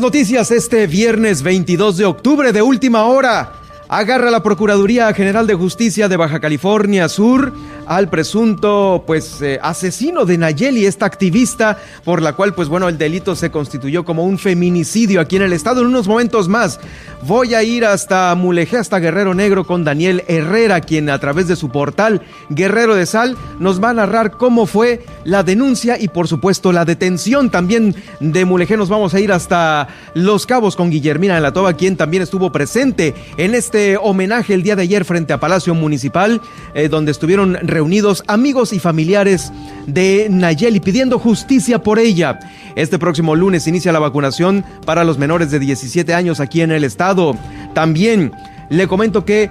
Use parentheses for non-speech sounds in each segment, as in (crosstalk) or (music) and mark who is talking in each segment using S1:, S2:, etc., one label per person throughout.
S1: Noticias este viernes 22 de octubre de última hora. Agarra la Procuraduría General de Justicia de Baja California Sur al presunto pues eh, asesino de Nayeli, esta activista por la cual pues bueno el delito se constituyó como un feminicidio aquí en el estado. En unos momentos más voy a ir hasta Mulegé, hasta Guerrero Negro con Daniel Herrera, quien a través de su portal Guerrero de Sal nos va a narrar cómo fue la denuncia y por supuesto la detención también de Mulegé. Nos vamos a ir hasta Los Cabos con Guillermina de la Toba, quien también estuvo presente en este homenaje el día de ayer frente a Palacio Municipal, eh, donde estuvieron reunidos amigos y familiares de Nayeli pidiendo justicia por ella. Este próximo lunes inicia la vacunación para los menores de 17 años aquí en el estado. También le comento que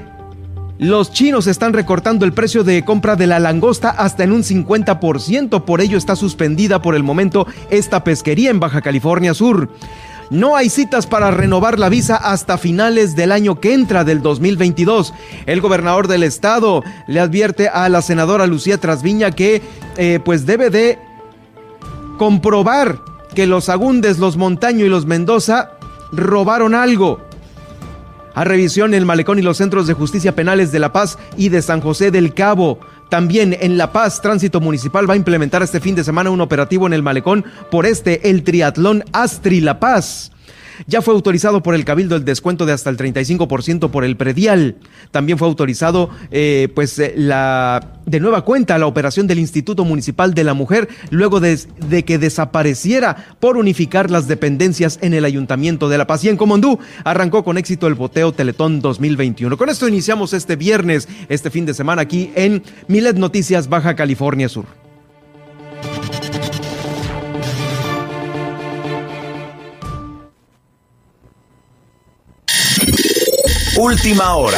S1: los chinos están recortando el precio de compra de la langosta hasta en un 50%, por ello está suspendida por el momento esta pesquería en Baja California Sur. No hay citas para renovar la visa hasta finales del año que entra del 2022. El gobernador del estado le advierte a la senadora Lucía Trasviña que eh, pues debe de comprobar que los Agundes, los Montaño y los Mendoza robaron algo. A revisión el malecón y los centros de justicia penales de La Paz y de San José del Cabo. También en La Paz, Tránsito Municipal va a implementar este fin de semana un operativo en el malecón por este, el Triatlón Astri La Paz. Ya fue autorizado por el Cabildo el descuento de hasta el 35% por el predial. También fue autorizado, eh, pues, eh, la de nueva cuenta la operación del Instituto Municipal de la Mujer luego de, de, que desapareciera por unificar las dependencias en el Ayuntamiento de La Paz. Y en Comondú arrancó con éxito el boteo Teletón 2021. Con esto iniciamos este viernes, este fin de semana aquí en Milet Noticias Baja California Sur.
S2: Última hora.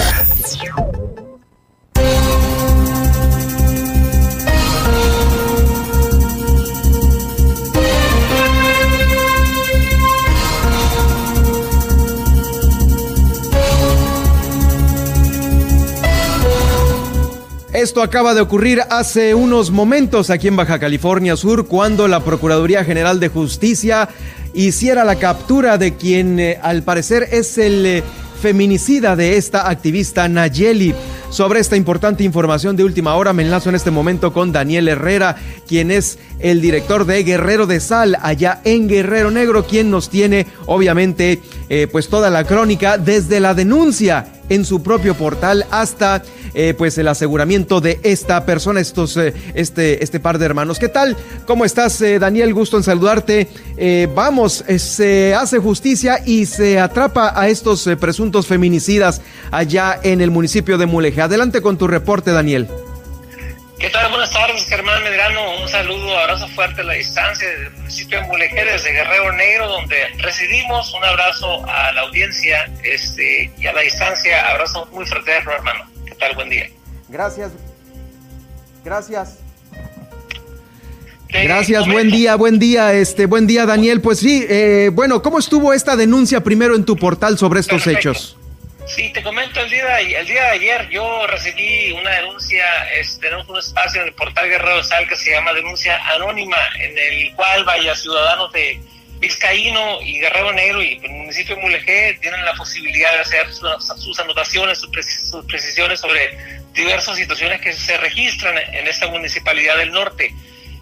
S1: Esto acaba de ocurrir hace unos momentos aquí en Baja California Sur cuando la Procuraduría General de Justicia hiciera la captura de quien eh, al parecer es el eh, feminicida de esta activista Nayeli. Sobre esta importante información de última hora me enlazo en este momento con Daniel Herrera, quien es el director de Guerrero de Sal allá en Guerrero Negro, quien nos tiene obviamente eh, pues toda la crónica desde la denuncia en su propio portal hasta eh, pues el aseguramiento de esta persona, estos, eh, este, este par de hermanos. ¿Qué tal? ¿Cómo estás, eh, Daniel? Gusto en saludarte. Vamos, se hace justicia y se atrapa a estos presuntos feminicidas allá en el municipio de Mulegé. Adelante con tu reporte, Daniel.
S3: ¿Qué tal? Buenas tardes, Germán Medrano. Un saludo, abrazo fuerte a la distancia del municipio de Mulegé, desde Guerrero Negro, donde residimos. Un abrazo a la audiencia este, y a la distancia, abrazo muy fraterno, hermano. ¿Qué tal? Buen día.
S1: Gracias. Gracias. Gracias, buen día, buen día, este, buen día, Daniel. Pues sí, eh, bueno, ¿cómo estuvo esta denuncia primero en tu portal sobre estos
S3: Perfecto.
S1: hechos?
S3: Sí, te comento, el día, de, el día de ayer yo recibí una denuncia, este, tenemos un espacio en el portal Guerrero Sal que se llama Denuncia Anónima, en el cual, vaya, ciudadanos de Vizcaíno y Guerrero Negro y el municipio de Mulegé tienen la posibilidad de hacer sus, sus anotaciones, sus, precis- sus precisiones sobre diversas situaciones que se registran en esta municipalidad del norte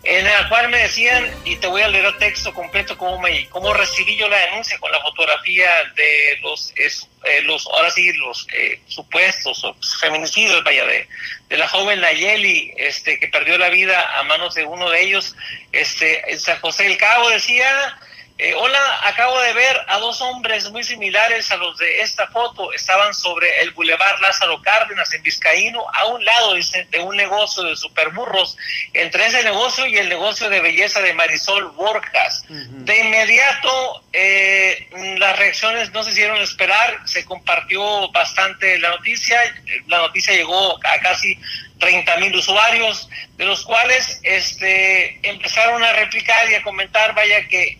S3: en la cual me decían, y te voy a leer el texto completo, cómo, me, cómo recibí yo la denuncia con la fotografía de los, eh, los ahora sí, los eh, supuestos feminicidios, vaya, de, de la joven Nayeli, este, que perdió la vida a manos de uno de ellos, este, en San José del Cabo decía, Eh, hola, acabo de ver a dos hombres muy similares a los de esta foto. Estaban sobre el Boulevard Lázaro Cárdenas en Vizcaíno, a un lado de un negocio de superburros, entre ese negocio y el negocio de belleza de Marisol Borjas. De inmediato, eh, las reacciones no se hicieron esperar, se compartió bastante la noticia. La noticia llegó a casi 30 mil usuarios, de los cuales este, empezaron a replicar y a comentar, vaya que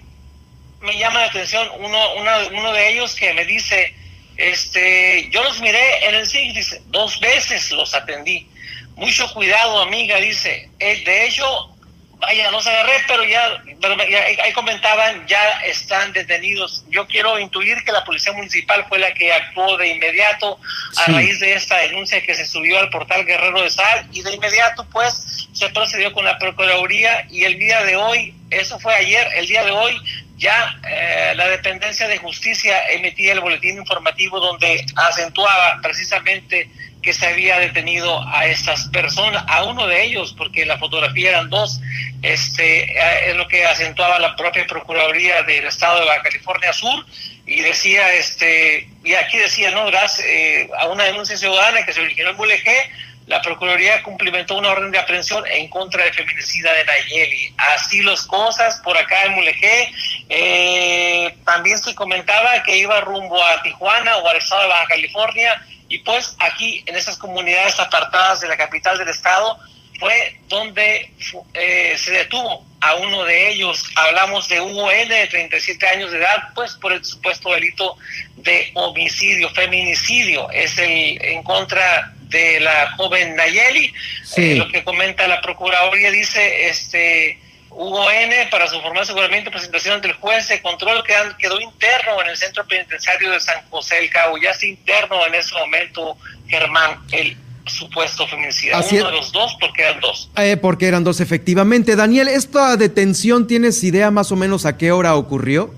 S3: me llama la atención uno, uno de ellos que me dice, este, yo los miré en el SIG, dice, dos veces los atendí. Mucho cuidado, amiga, dice. Eh, de hecho, vaya, no se agarré, pero ya, pero ahí comentaban, ya están detenidos. Yo quiero intuir que la Policía Municipal fue la que actuó de inmediato a raíz de esta denuncia que se subió al portal Guerrero de Sal y de inmediato pues se procedió con la Procuraduría y el día de hoy, eso fue ayer, el día de hoy ya eh, la dependencia de justicia emitía el boletín informativo donde acentuaba precisamente que se había detenido a estas personas, a uno de ellos, porque la fotografía eran dos, este, eh, es lo que acentuaba la propia Procuraduría del Estado de Baja California Sur, y decía, este, y aquí decía, no, gracias eh, a una denuncia ciudadana que se originó en Mulegé, la Procuraduría cumplimentó una orden de aprehensión en contra de feminicida de Nayeli. Así las cosas por acá en Mulegé. Eh, también se comentaba que iba rumbo a Tijuana o al estado de Baja California y pues aquí en esas comunidades apartadas de la capital del estado fue donde eh, se detuvo a uno de ellos. Hablamos de Hugo N, de 37 años de edad, pues por el supuesto delito de homicidio, feminicidio. Es el en contra de la joven Nayeli. Eh, lo que comenta la Procuraduría dice, este Hugo N, para su formal seguramente presentación ante el juez de control quedó interno en el centro penitenciario de San José del Cabo. Ya está interno en ese momento Germán, el supuesto feminicidio. Uno de los dos, porque eran dos.
S1: Eh, porque eran dos, efectivamente. Daniel, ¿esta detención tienes idea más o menos a qué hora ocurrió?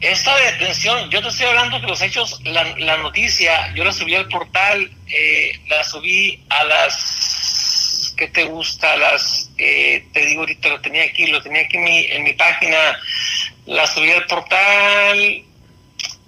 S3: Esta detención, yo te estoy hablando de los hechos, la, noticia, yo la subí al portal, eh, la subí a las, ¿qué te gusta? las, eh, te digo ahorita, lo tenía aquí, lo tenía aquí en mi, en mi página, la subí al portal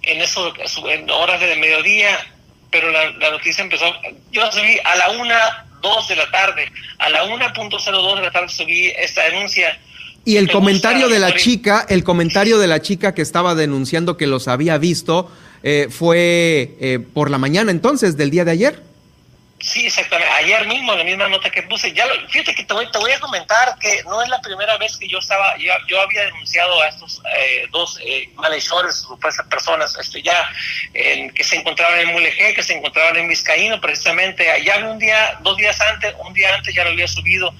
S3: en eso, en horas de mediodía, pero la, la noticia empezó, yo la subí a la una, dos de la tarde, a la una punto cero dos de la tarde subí esta denuncia,
S1: y el comentario de la chica, el comentario de la chica que estaba denunciando que los había visto, eh, fue eh, por la mañana entonces del día de ayer.
S3: Sí, exactamente. Ayer mismo, la misma nota que puse. Ya fíjate que te voy, te voy a comentar que no es la primera vez que yo estaba, yo, había denunciado a estos eh, dos eh, malhechores, supuestas personas, este, ya que se encontraban en Mulegé, que se encontraban en Vizcaíno, precisamente. Allá un día, dos días antes, un día antes ya lo había subido.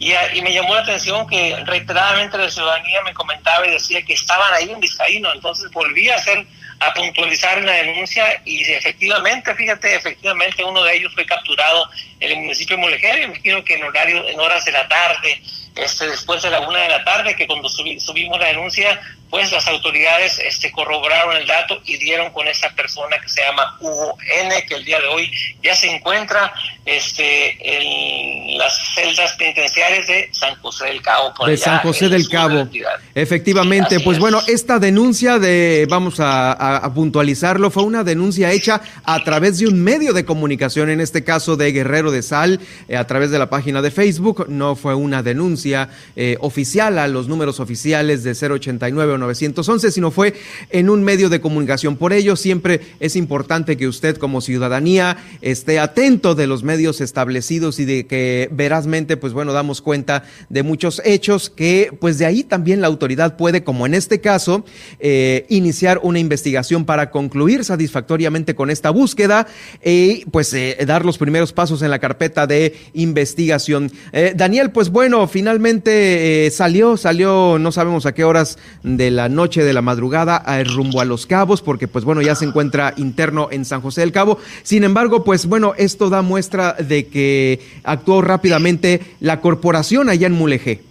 S3: Y, y me llamó la atención que reiteradamente la ciudadanía me comentaba y decía que estaban ahí en Vizcaíno. Entonces volví a hacer a puntualizar la denuncia y efectivamente, fíjate, efectivamente uno de ellos fue capturado en el municipio de Mulegé, imagino que en horario, en horas de la tarde, este, después de la una de la tarde, que cuando subimos la denuncia, pues las autoridades este, corroboraron el dato y dieron con esa persona que se llama Hugo N, que el día de hoy ya se encuentra este, en las celdas penitenciarias de San José del Cabo.
S1: de San José del Cabo. Efectivamente, pues bueno, esta denuncia de, vamos a, puntualizarlo, fue una denuncia hecha a través de un medio de comunicación, en este caso de Guerrero de Sal, eh, a través de la página de Facebook, no fue una denuncia eh, oficial a los números oficiales de 089 911, sino fue en un medio de comunicación. Por ello, siempre es importante que usted como ciudadanía esté atento de los medios establecidos y de que verazmente, pues bueno, damos cuenta de muchos hechos que, pues de ahí también la autoridad puede, como en este caso, eh, iniciar una investigación para concluir satisfactoriamente con esta búsqueda y pues eh, dar los primeros pasos en la carpeta de investigación. Eh, Daniel, pues bueno, finalmente salió, salió, no sabemos a qué horas de la noche de la madrugada rumbo a Los Cabos, porque pues bueno, ya se encuentra interno en San José del Cabo. Sin embargo, pues bueno, esto da muestra de que actuó rápidamente la corporación allá en Mulegé.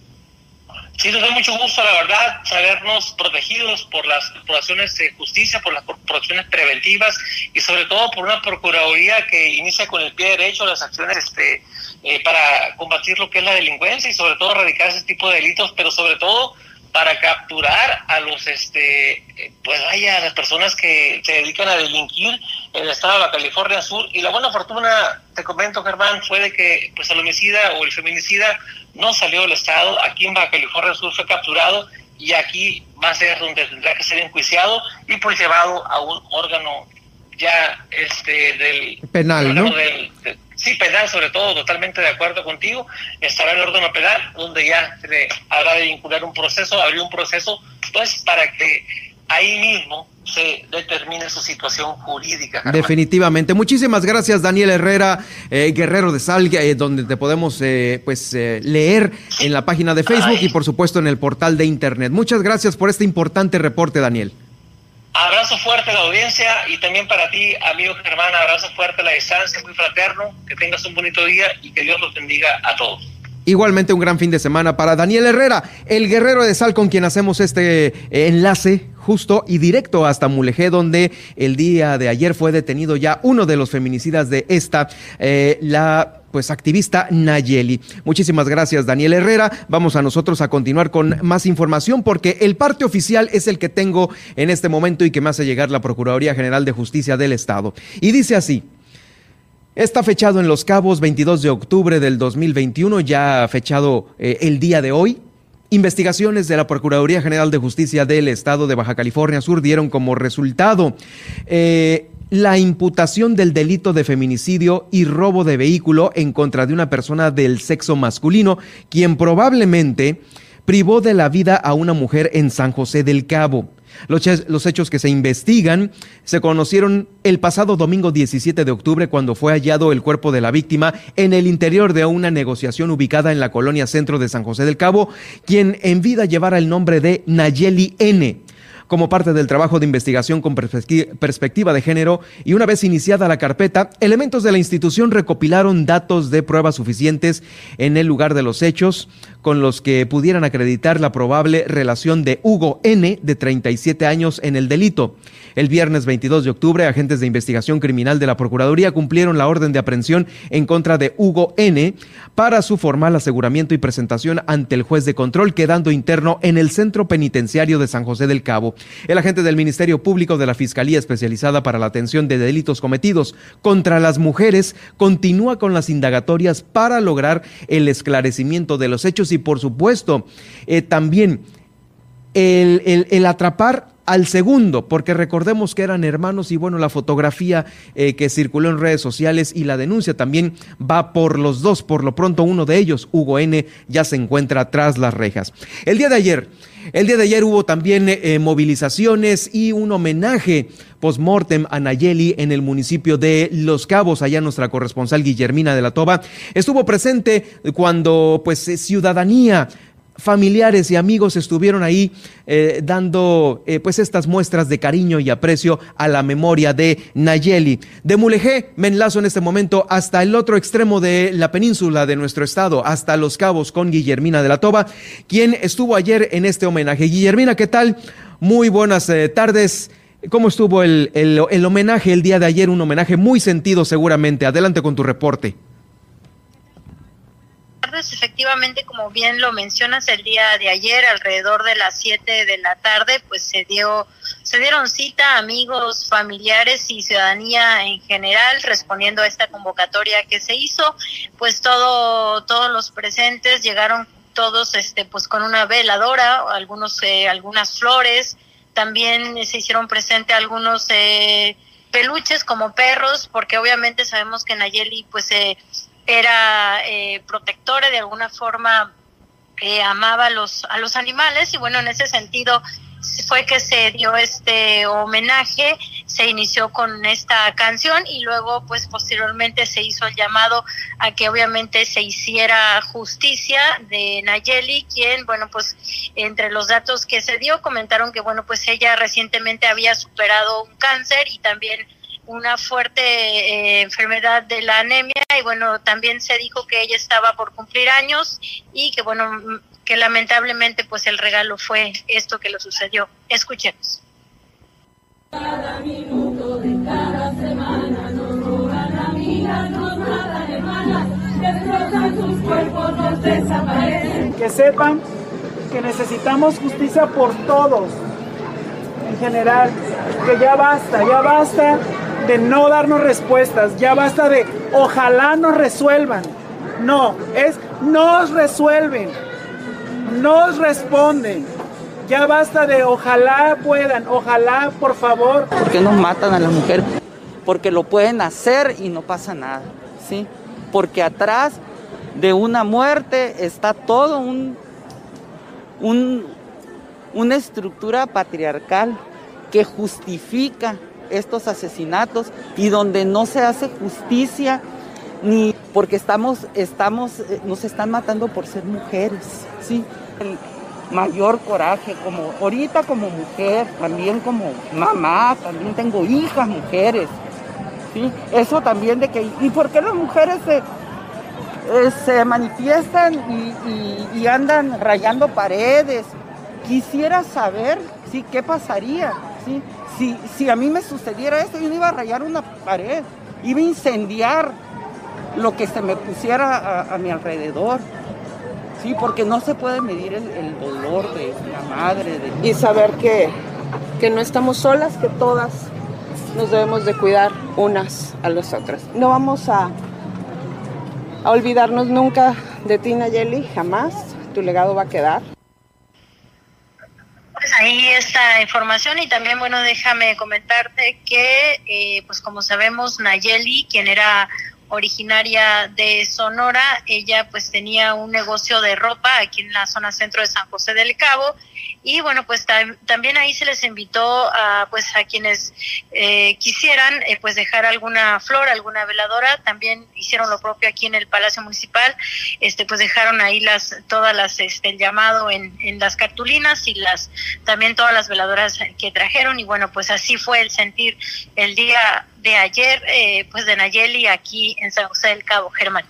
S3: Sí, nos da mucho gusto, la verdad, sabernos protegidos por las corporaciones de justicia, por las corporaciones preventivas y sobre todo por una procuraduría que inicia con el pie derecho las acciones este, eh, para combatir lo que es la delincuencia y sobre todo erradicar ese tipo de delitos, pero sobre todo para capturar a los, este, pues vaya, a las personas que se dedican a delinquir en el estado de la California Sur. Y la buena fortuna, te comento, Germán, fue de que pues el homicida o el feminicida no salió del estado. Aquí en Baja California Sur fue capturado y aquí va a ser donde tendrá que ser enjuiciado y pues llevado a un órgano ya este del
S1: penal, ¿no?
S3: Sí, penal sobre todo, totalmente de acuerdo contigo, estará el órgano penal donde ya se habrá de vincular un proceso, abrir un proceso, pues para que ahí mismo se determine su situación jurídica.
S1: Definitivamente. Muchísimas gracias, Daniel Herrera, eh, Guerrero de Sal, eh, donde te podemos eh, pues leer en la página de Facebook y por supuesto en el portal de Internet. Muchas gracias por este importante reporte, Daniel.
S3: Abrazo fuerte a la audiencia y también para ti, amigo Germán, abrazo fuerte a la distancia, muy fraterno, que tengas un bonito día y que Dios los bendiga a todos.
S1: Igualmente un gran fin de semana para Daniel Herrera, el guerrero de sal con quien hacemos este eh, enlace justo y directo hasta Mulegé, donde el día de ayer fue detenido ya uno de los feminicidas de esta, eh, la pues activista Nayeli. Muchísimas gracias Daniel Herrera. Vamos a nosotros a continuar con más información porque el parte oficial es el que tengo en este momento y que me hace llegar la Procuraduría General de Justicia del Estado. Y dice así. Está fechado en Los Cabos 22 de octubre del 2021, ya fechado eh, el día de hoy. Investigaciones de la Procuraduría General de Justicia del Estado de Baja California Sur dieron como resultado eh, la imputación del delito de feminicidio y robo de vehículo en contra de una persona del sexo masculino, quien probablemente privó de la vida a una mujer en San José del Cabo. Los, hechos que se investigan se conocieron el pasado domingo 17 de octubre cuando fue hallado el cuerpo de la víctima en el interior de una negociación ubicada en la colonia centro de San José del Cabo, quien en vida llevara el nombre de Nayeli N como parte del trabajo de investigación con perspectiva de género y una vez iniciada la carpeta, elementos de la institución recopilaron datos de pruebas suficientes en el lugar de los hechos con los que pudieran acreditar la probable relación de Hugo N, de 37 años, en el delito. El viernes 22 de octubre, agentes de investigación criminal de la Procuraduría cumplieron la orden de aprehensión en contra de Hugo N para su formal aseguramiento y presentación ante el juez de control, quedando interno en el centro penitenciario de San José del Cabo. El agente del Ministerio Público de la Fiscalía Especializada para la Atención de Delitos Cometidos contra las Mujeres continúa con las indagatorias para lograr el esclarecimiento de los hechos y, por supuesto, eh, también el, el atrapar al segundo, porque recordemos que eran hermanos y bueno, la fotografía eh, que circuló en redes sociales y la denuncia también va por los dos. Por lo pronto uno de ellos, Hugo N, ya se encuentra tras las rejas. El día de ayer, el día de ayer hubo también eh, movilizaciones y un homenaje post-mortem a Nayeli en el municipio de Los Cabos. Allá nuestra corresponsal Guillermina de la Toba estuvo presente cuando pues ciudadanía familiares y amigos estuvieron ahí eh, dando eh, pues estas muestras de cariño y aprecio a la memoria de Nayeli. De Mulegé me enlazo en este momento hasta el otro extremo de la península de nuestro estado, hasta Los Cabos con Guillermina de la Toba, quien estuvo ayer en este homenaje. Guillermina, ¿qué tal? Muy buenas eh, tardes. ¿Cómo estuvo el, el homenaje el día de ayer? Un homenaje muy sentido seguramente. Adelante con tu reporte
S4: efectivamente, como bien lo mencionas, el día de ayer, alrededor de las 7 de la tarde, pues se dio, se dieron cita amigos, familiares y ciudadanía en general, respondiendo a esta convocatoria que se hizo, pues todo, todos los presentes llegaron todos, este, pues con una veladora, algunos, eh, algunas flores, también se hicieron presente algunos eh, peluches como perros, porque obviamente sabemos que Nayeli, pues, eh, era eh, protectora de alguna forma eh, amaba a los a los animales y bueno en ese sentido fue que se dio este homenaje se inició con esta canción y luego pues posteriormente se hizo el llamado a que obviamente se hiciera justicia de Nayeli quien bueno pues entre los datos que se dio comentaron que bueno pues ella recientemente había superado un cáncer y también una fuerte eh, enfermedad de la anemia y bueno, también se dijo que ella estaba por cumplir años y que bueno, que lamentablemente pues el regalo fue esto que lo sucedió. Escuchemos. Cada minuto de cada semana nos roban amigas, nos matan hermanas, destrozan sus cuerpos, nos desaparecen.
S5: Que sepan que necesitamos justicia por todos, en general, que ya basta, ya basta de no darnos respuestas, ya basta de ojalá nos resuelvan. No, es nos resuelven, nos responden. Ya basta de ojalá puedan, ojalá por favor.
S6: ¿Por qué nos matan a la mujer? Porque lo pueden hacer y no pasa nada, ¿sí? Porque atrás de una muerte está todo un, un una estructura patriarcal que justifica estos asesinatos y donde no se hace justicia ni porque estamos, estamos, eh, nos están matando por ser mujeres, ¿sí? El mayor coraje, como ahorita como mujer, también como mamá, también tengo hijas mujeres, ¿sí? Eso también de que, ¿y por qué las mujeres se, eh, se manifiestan y, y andan rayando paredes? Quisiera saber, ¿sí? ¿Qué pasaría? ¿sí? Si, si a mí me sucediera esto, yo no iba a rayar una pared, iba a incendiar lo que se me pusiera a, mi alrededor. Sí, porque no se puede medir el, dolor de la madre.
S7: Y saber que, que no estamos solas, que todas nos debemos de cuidar unas a las otras. No vamos a, a olvidarnos nunca de ti, Nayeli, jamás. Tu legado va a quedar
S4: ahí esta información y también, bueno, déjame comentarte que, eh, pues como sabemos, Nayeli, quien era originaria de Sonora, ella pues tenía un negocio de ropa aquí en la zona centro de San José del Cabo y bueno pues también ahí se les invitó a pues a quienes eh, quisieran eh, pues dejar alguna flor alguna veladora. También hicieron lo propio aquí en el Palacio Municipal. Este pues dejaron ahí las todas las este el llamado en, en las cartulinas y las también todas las veladoras que trajeron. Y bueno pues así fue el sentir el día de ayer eh, pues de Nayeli aquí en San José del Cabo Germán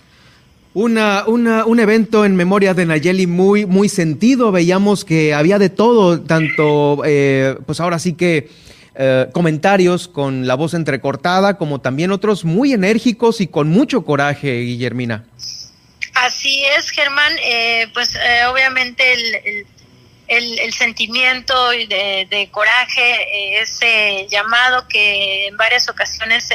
S1: una, una, un evento en memoria de Nayeli muy, muy sentido. Veíamos que había de todo, tanto, eh, pues ahora sí que eh, comentarios con la voz entrecortada, como también otros muy enérgicos y con mucho coraje, Guillermina.
S4: Así es, Germán. Eh, pues obviamente el, el, el, sentimiento de, de coraje, ese llamado que en varias ocasiones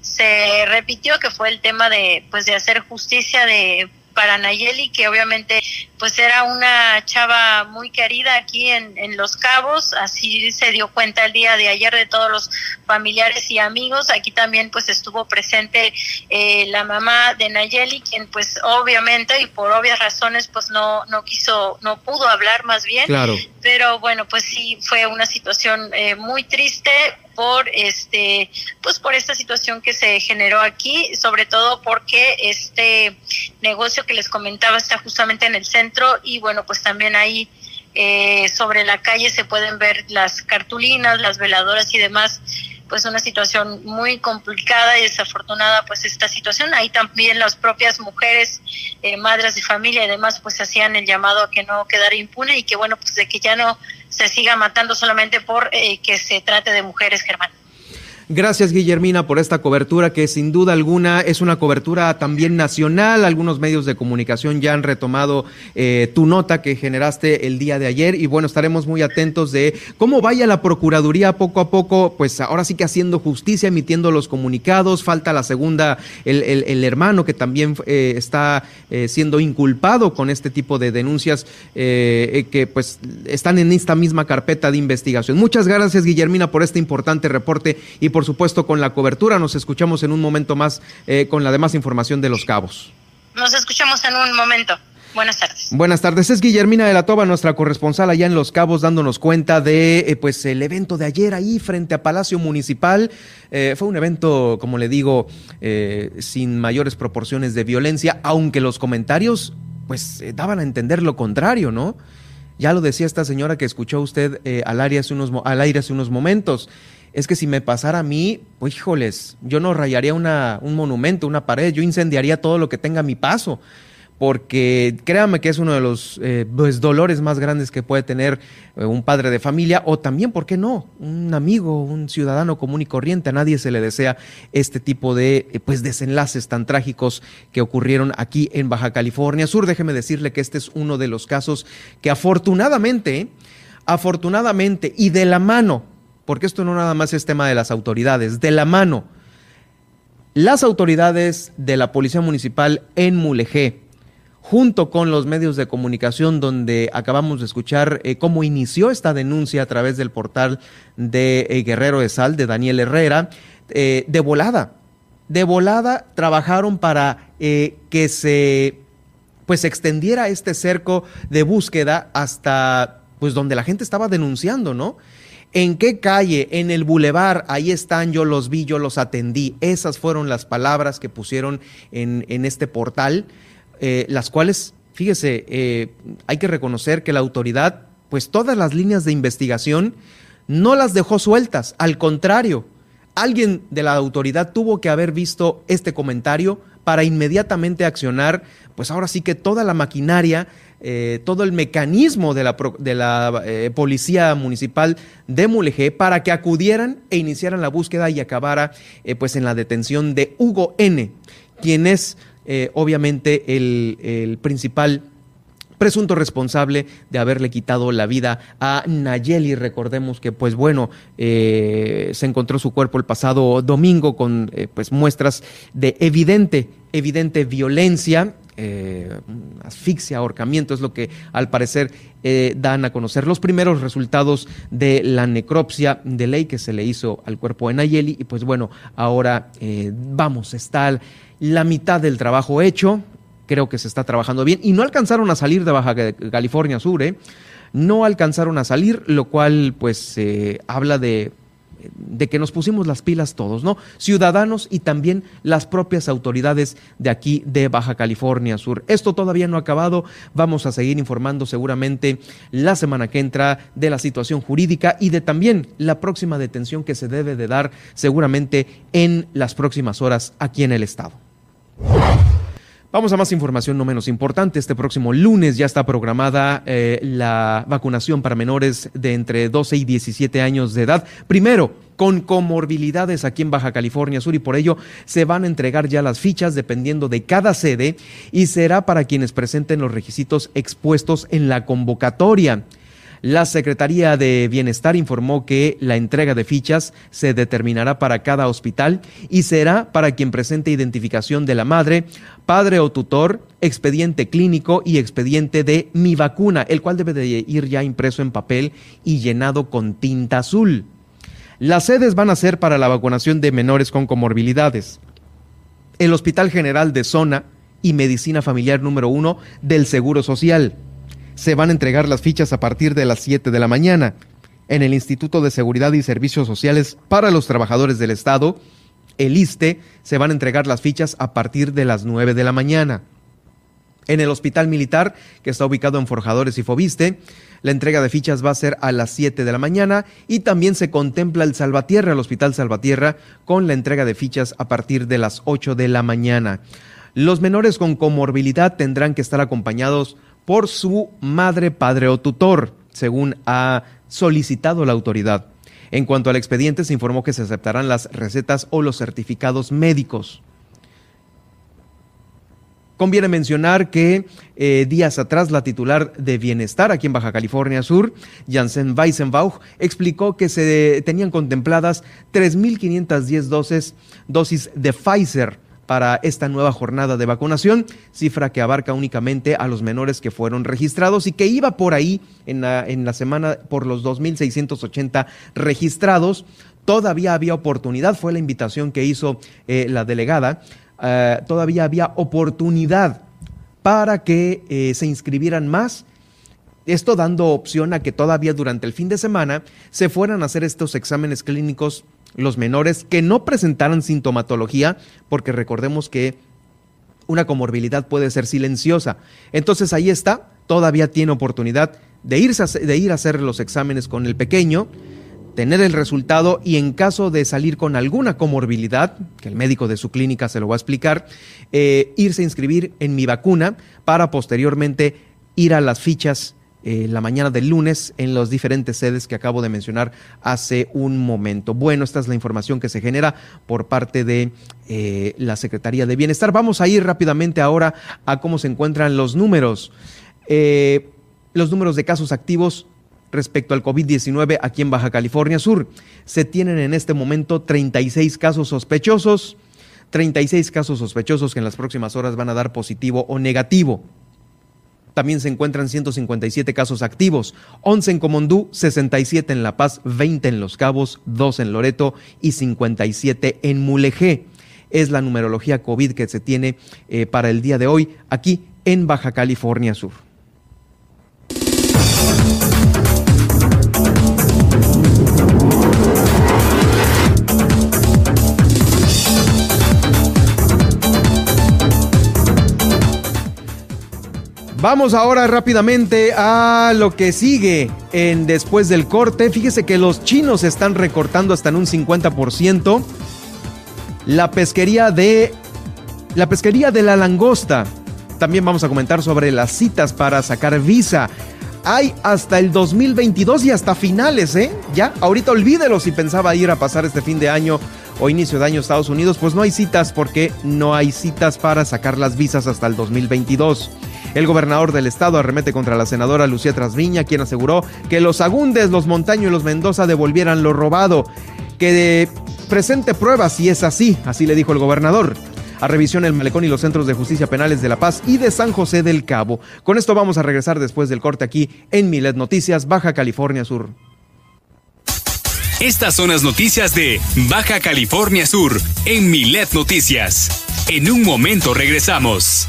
S4: se repitió que fue el tema de pues de hacer justicia de para Nayeli, que obviamente pues era una chava muy querida aquí en, en Los Cabos, así se dio cuenta el día de ayer de todos los familiares y amigos, aquí también pues estuvo presente eh, la mamá de Nayeli, quien pues obviamente y por obvias razones pues no, no quiso, no pudo hablar más bien,
S1: claro.
S4: pero bueno pues sí fue una situación eh, muy triste, por este pues por esta situación que se generó aquí sobre todo porque este negocio que les comentaba está justamente en el centro y bueno pues también ahí eh, sobre la calle se pueden ver las cartulinas las veladoras y demás pues una situación muy complicada y desafortunada pues esta situación. Ahí también las propias mujeres eh, madres de familia y demás pues hacían el llamado a que no quedara impune y que bueno pues de que ya no se siga matando solamente por eh, que se trate de mujeres, Germán.
S1: Gracias, Guillermina, por esta cobertura que sin duda alguna es una cobertura también nacional. Algunos medios de comunicación ya han retomado eh, tu nota que generaste el día de ayer y bueno, estaremos muy atentos de cómo vaya la Procuraduría poco a poco, pues ahora sí que haciendo justicia, emitiendo los comunicados. Falta la segunda, el, el, hermano que también eh, está eh, siendo inculpado con este tipo de denuncias que pues están en esta misma carpeta de investigación. Muchas gracias, Guillermina, por este importante reporte y por supuesto con la cobertura. Nos escuchamos en un momento más eh, con la demás información de Los Cabos.
S4: Nos escuchamos en un momento. Buenas tardes.
S1: Buenas tardes. Es Guillermina de la Toba, nuestra corresponsal allá en Los Cabos, dándonos cuenta de eh, pues el evento de ayer ahí frente a Palacio Municipal. Eh, fue un evento, como le digo, sin mayores proporciones de violencia, aunque los comentarios pues daban a entender lo contrario, ¿no? Ya lo decía esta señora que escuchó usted al, aire hace unos, al aire hace unos momentos es que si me pasara a mí, pues híjoles, yo no rayaría un monumento, una pared, yo incendiaría todo lo que tenga mi paso, porque créame que es uno de los eh, pues, dolores más grandes que puede tener eh, un padre de familia o también, ¿por qué no? Un amigo, un ciudadano común y corriente. A nadie se le desea este tipo de eh, pues, desenlaces tan trágicos que ocurrieron aquí en Baja California Sur. Déjeme decirle que este es uno de los casos que afortunadamente, afortunadamente y de la mano, porque esto no nada más es tema de las autoridades, de la mano, las autoridades de la Policía Municipal en Mulegé, junto con los medios de comunicación donde acabamos de escuchar eh, cómo inició esta denuncia a través del portal de eh, Guerrero de Sal de Daniel Herrera, eh, de volada, de volada trabajaron para que se pues extendiera este cerco de búsqueda hasta pues donde la gente estaba denunciando, ¿no? ¿En qué calle? En el bulevar. Ahí están, yo los vi, yo los atendí. Esas fueron las palabras que pusieron en, este portal. Eh, las cuales, fíjese, eh, hay que reconocer que la autoridad, pues todas las líneas de investigación no las dejó sueltas, al contrario, alguien de la autoridad tuvo que haber visto este comentario para inmediatamente accionar, pues ahora sí que toda la maquinaria, eh, todo el mecanismo de la, de la policía municipal de Mulegé para que acudieran e iniciaran la búsqueda y acabara pues en la detención de Hugo N., quien es eh, obviamente el, principal presunto responsable de haberle quitado la vida a Nayeli. Recordemos que, pues bueno, eh, se encontró su cuerpo el pasado domingo con eh, pues muestras de evidente, evidente violencia. Asfixia, ahorcamiento, es lo que al parecer dan a conocer los primeros resultados de la necropsia de ley que se le hizo al cuerpo de Nayeli. Y pues bueno, ahora vamos, está la mitad del trabajo hecho, creo que se está trabajando bien y no alcanzaron a salir de Baja California Sur, ¿eh? no alcanzaron a salir, lo cual pues eh, habla de de que nos pusimos las pilas todos, ¿no? Ciudadanos y también las propias autoridades de aquí de Baja California Sur. Esto todavía no ha acabado, vamos a seguir informando seguramente la semana que entra de la situación jurídica y de también la próxima detención que se debe de dar seguramente en las próximas horas aquí en el estado. Vamos a más información no menos importante. Este próximo lunes ya está programada eh, la vacunación para menores de entre 12 y 17 años de edad. Primero, con comorbilidades aquí en Baja California Sur y por ello se van a entregar ya las fichas dependiendo de cada sede y será para quienes presenten los requisitos expuestos en la convocatoria. La Secretaría de Bienestar informó que la entrega de fichas se determinará para cada hospital y será para quien presente identificación de la madre, padre o tutor, expediente clínico y expediente de mi vacuna, el cual debe de ir ya impreso en papel y llenado con tinta azul. Las sedes van a ser para la vacunación de menores con comorbilidades. El Hospital General de Zona y Medicina Familiar número uno del Seguro Social se van a entregar las fichas a partir de las 7 de la mañana. En el Instituto de Seguridad y Servicios Sociales para los Trabajadores del Estado, el ISTE, se van a entregar las fichas a partir de las 9 de la mañana. En el Hospital Militar, que está ubicado en Forjadores y Fobiste, la entrega de fichas va a ser a las 7 de la mañana y también se contempla el Salvatierra, el Hospital Salvatierra, con la entrega de fichas a partir de las 8 de la mañana. Los menores con comorbilidad tendrán que estar acompañados por su madre, padre o tutor, según ha solicitado la autoridad. En cuanto al expediente, se informó que se aceptarán las recetas o los certificados médicos. Conviene mencionar que eh, días atrás la titular de Bienestar aquí en Baja California Sur, Janssen Weissenbauch, explicó que se tenían contempladas 3.510 dosis, dosis de Pfizer para esta nueva jornada de vacunación, cifra que abarca únicamente a los menores que fueron registrados y que iba por ahí en la, en la semana por los 2.680 registrados. Todavía había oportunidad, fue la invitación que hizo eh, la delegada, eh, todavía había oportunidad para que eh, se inscribieran más. Esto dando opción a que todavía durante el fin de semana se fueran a hacer estos exámenes clínicos los menores que no presentaran sintomatología, porque recordemos que una comorbilidad puede ser silenciosa. Entonces ahí está, todavía tiene oportunidad de, de ir a hacer los exámenes con el pequeño, tener el resultado y en caso de salir con alguna comorbilidad, que el médico de su clínica se lo va a explicar, eh, irse a inscribir en mi vacuna para posteriormente ir a las fichas eh, la mañana del lunes en las diferentes sedes que acabo de mencionar hace un momento. Bueno, esta es la información que se genera por parte de eh, la Secretaría de Bienestar. Vamos a ir rápidamente ahora a cómo se encuentran los números. Eh, los números de casos activos respecto al COVID-19 aquí en Baja California Sur. Se tienen en este momento 36 casos sospechosos, 36 casos sospechosos que en las próximas horas van a dar positivo o negativo. También se encuentran 157 casos activos, 11 en Comondú, 67 en La Paz, 20 en Los Cabos, 2 en Loreto y 57 en Mulegé. Es la numerología COVID que se tiene eh, para el día de hoy aquí en Baja California Sur. Vamos ahora rápidamente a lo que sigue en después del corte. Fíjese que los chinos están recortando hasta en un 50% la pesquería de la pesquería de la langosta. También vamos a comentar sobre las citas para sacar visa. Hay hasta el 2022 y hasta finales, ¿eh? Ya, ahorita olvídelo si pensaba ir a pasar este fin de año o inicio de año a Estados Unidos, pues no hay citas porque no hay citas para sacar las visas hasta el 2022. El gobernador del estado arremete contra la senadora Lucía Trasviña, quien aseguró que los Agundes, los Montaño y los Mendoza devolvieran lo robado, que presente pruebas si es así, así le dijo el gobernador a revisión el malecón y los centros de justicia penales de La Paz y de San José del Cabo. Con esto vamos a regresar después del corte aquí en Milet Noticias, Baja California Sur.
S8: Estas son las noticias de Baja California Sur en Milet Noticias. En un momento regresamos.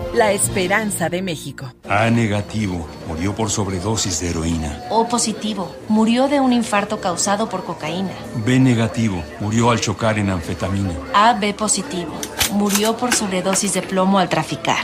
S9: la esperanza de México.
S10: A negativo, murió por sobredosis de heroína.
S11: O positivo, murió de un infarto causado por cocaína.
S10: B negativo, murió al chocar en anfetamina.
S11: A B positivo, murió por sobredosis de plomo al traficar.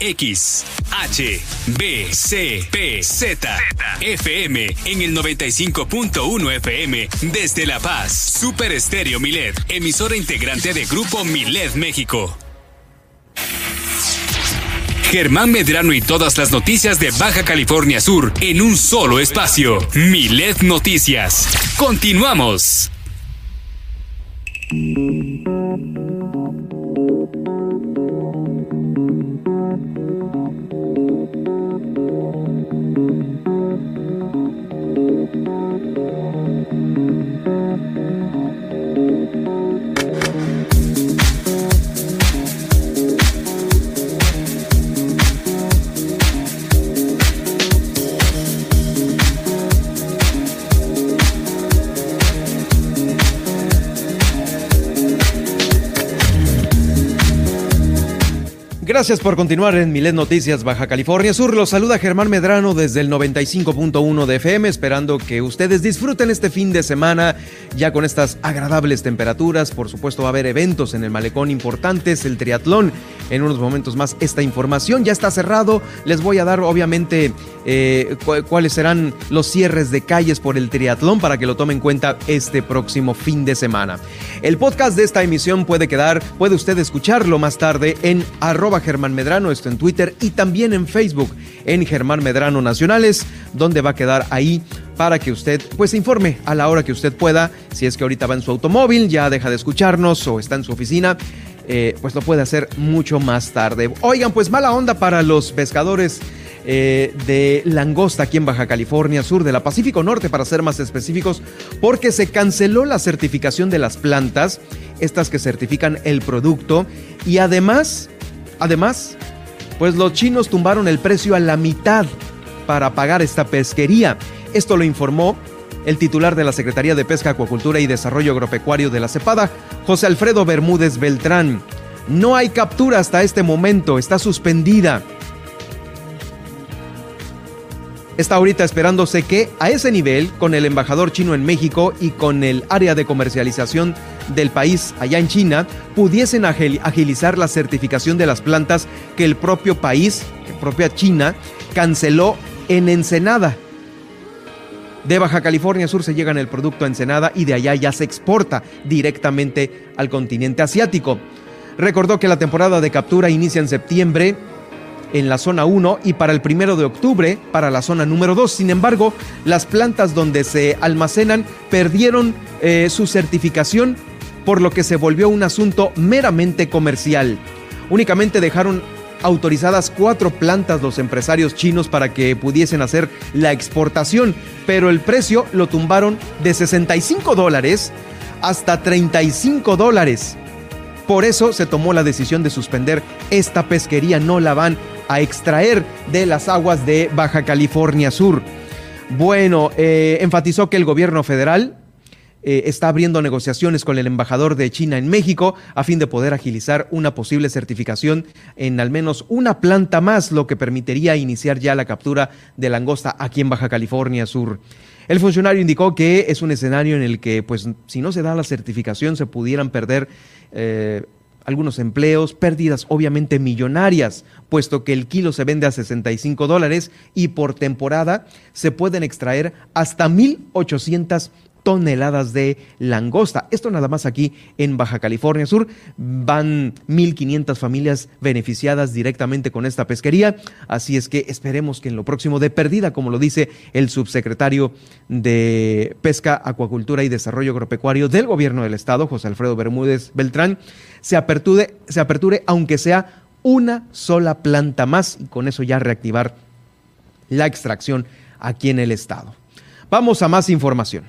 S8: X, H, B, C, P, Z, FM en el 95.1 FM desde La Paz. Super Estéreo Milet, emisora integrante de Grupo Milet México. Germán Medrano y todas las noticias de Baja California Sur en un solo espacio. Milet Noticias. Continuamos.
S1: Gracias por continuar en Milet Noticias Baja California Sur. Los saluda Germán Medrano desde el 95.1 de FM, esperando que ustedes disfruten este fin de semana ya con estas agradables temperaturas. Por supuesto va a haber eventos en el malecón importantes, el triatlón. En unos momentos más esta información ya está cerrado. Les voy a dar obviamente eh, cuáles serán los cierres de calles por el triatlón para que lo tomen en cuenta este próximo fin de semana. El podcast de esta emisión puede quedar, puede usted escucharlo más tarde en arroba Germán Medrano, esto en Twitter y también en Facebook en Germán Medrano Nacionales, donde va a quedar ahí para que usted pues se informe a la hora que usted pueda, si es que ahorita va en su automóvil, ya deja de escucharnos o está en su oficina. Eh, pues lo puede hacer mucho más tarde. Oigan, pues mala onda para los pescadores eh, de langosta aquí en Baja California Sur, de la Pacífico Norte para ser más específicos, porque se canceló la certificación de las plantas, estas que certifican el producto, y además Además, pues los chinos tumbaron el precio a la mitad para pagar esta pesquería. Esto lo informó el titular de la Secretaría de Pesca, Acuacultura y Desarrollo Agropecuario de la CEPADA, José Alfredo Bermúdez Beltrán. No hay captura hasta este momento, está suspendida. Está ahorita esperándose que a ese nivel, con el embajador chino en México y con el área de comercialización del país allá en China, pudiesen agilizar la certificación de las plantas que el propio país, la propia China, canceló en Ensenada. De Baja California Sur se llega el producto a Ensenada y de allá ya se exporta directamente al continente asiático. Recordó que la temporada de captura inicia en septiembre en la zona 1 y para el primero de octubre para la zona número 2. Sin embargo, las plantas donde se almacenan perdieron eh, su certificación, por lo que se volvió un asunto meramente comercial. Únicamente dejaron autorizadas cuatro plantas los empresarios chinos para que pudiesen hacer la exportación, pero el precio lo tumbaron de 65 dólares hasta 35 dólares. Por eso se tomó la decisión de suspender esta pesquería, no la van a extraer de las aguas de Baja California Sur. Bueno, eh, enfatizó que el gobierno federal eh, está abriendo negociaciones con el embajador de China en México a fin de poder agilizar una posible certificación en al menos una planta más, lo que permitiría iniciar ya la captura de langosta aquí en Baja California Sur. El funcionario indicó que es un escenario en el que, pues, si no se da la certificación, se pudieran perder eh, algunos empleos, pérdidas obviamente millonarias, puesto que el kilo se vende a 65 dólares y por temporada se pueden extraer hasta 1.800 toneladas de langosta. Esto nada más aquí en Baja California Sur. Van 1.500 familias beneficiadas directamente con esta pesquería. Así es que esperemos que en lo próximo de perdida, como lo dice el subsecretario de Pesca, Acuacultura y Desarrollo Agropecuario del Gobierno del Estado, José Alfredo Bermúdez Beltrán, se aperture, se aperture aunque sea una sola planta más y con eso ya reactivar la extracción aquí en el Estado. Vamos a más información.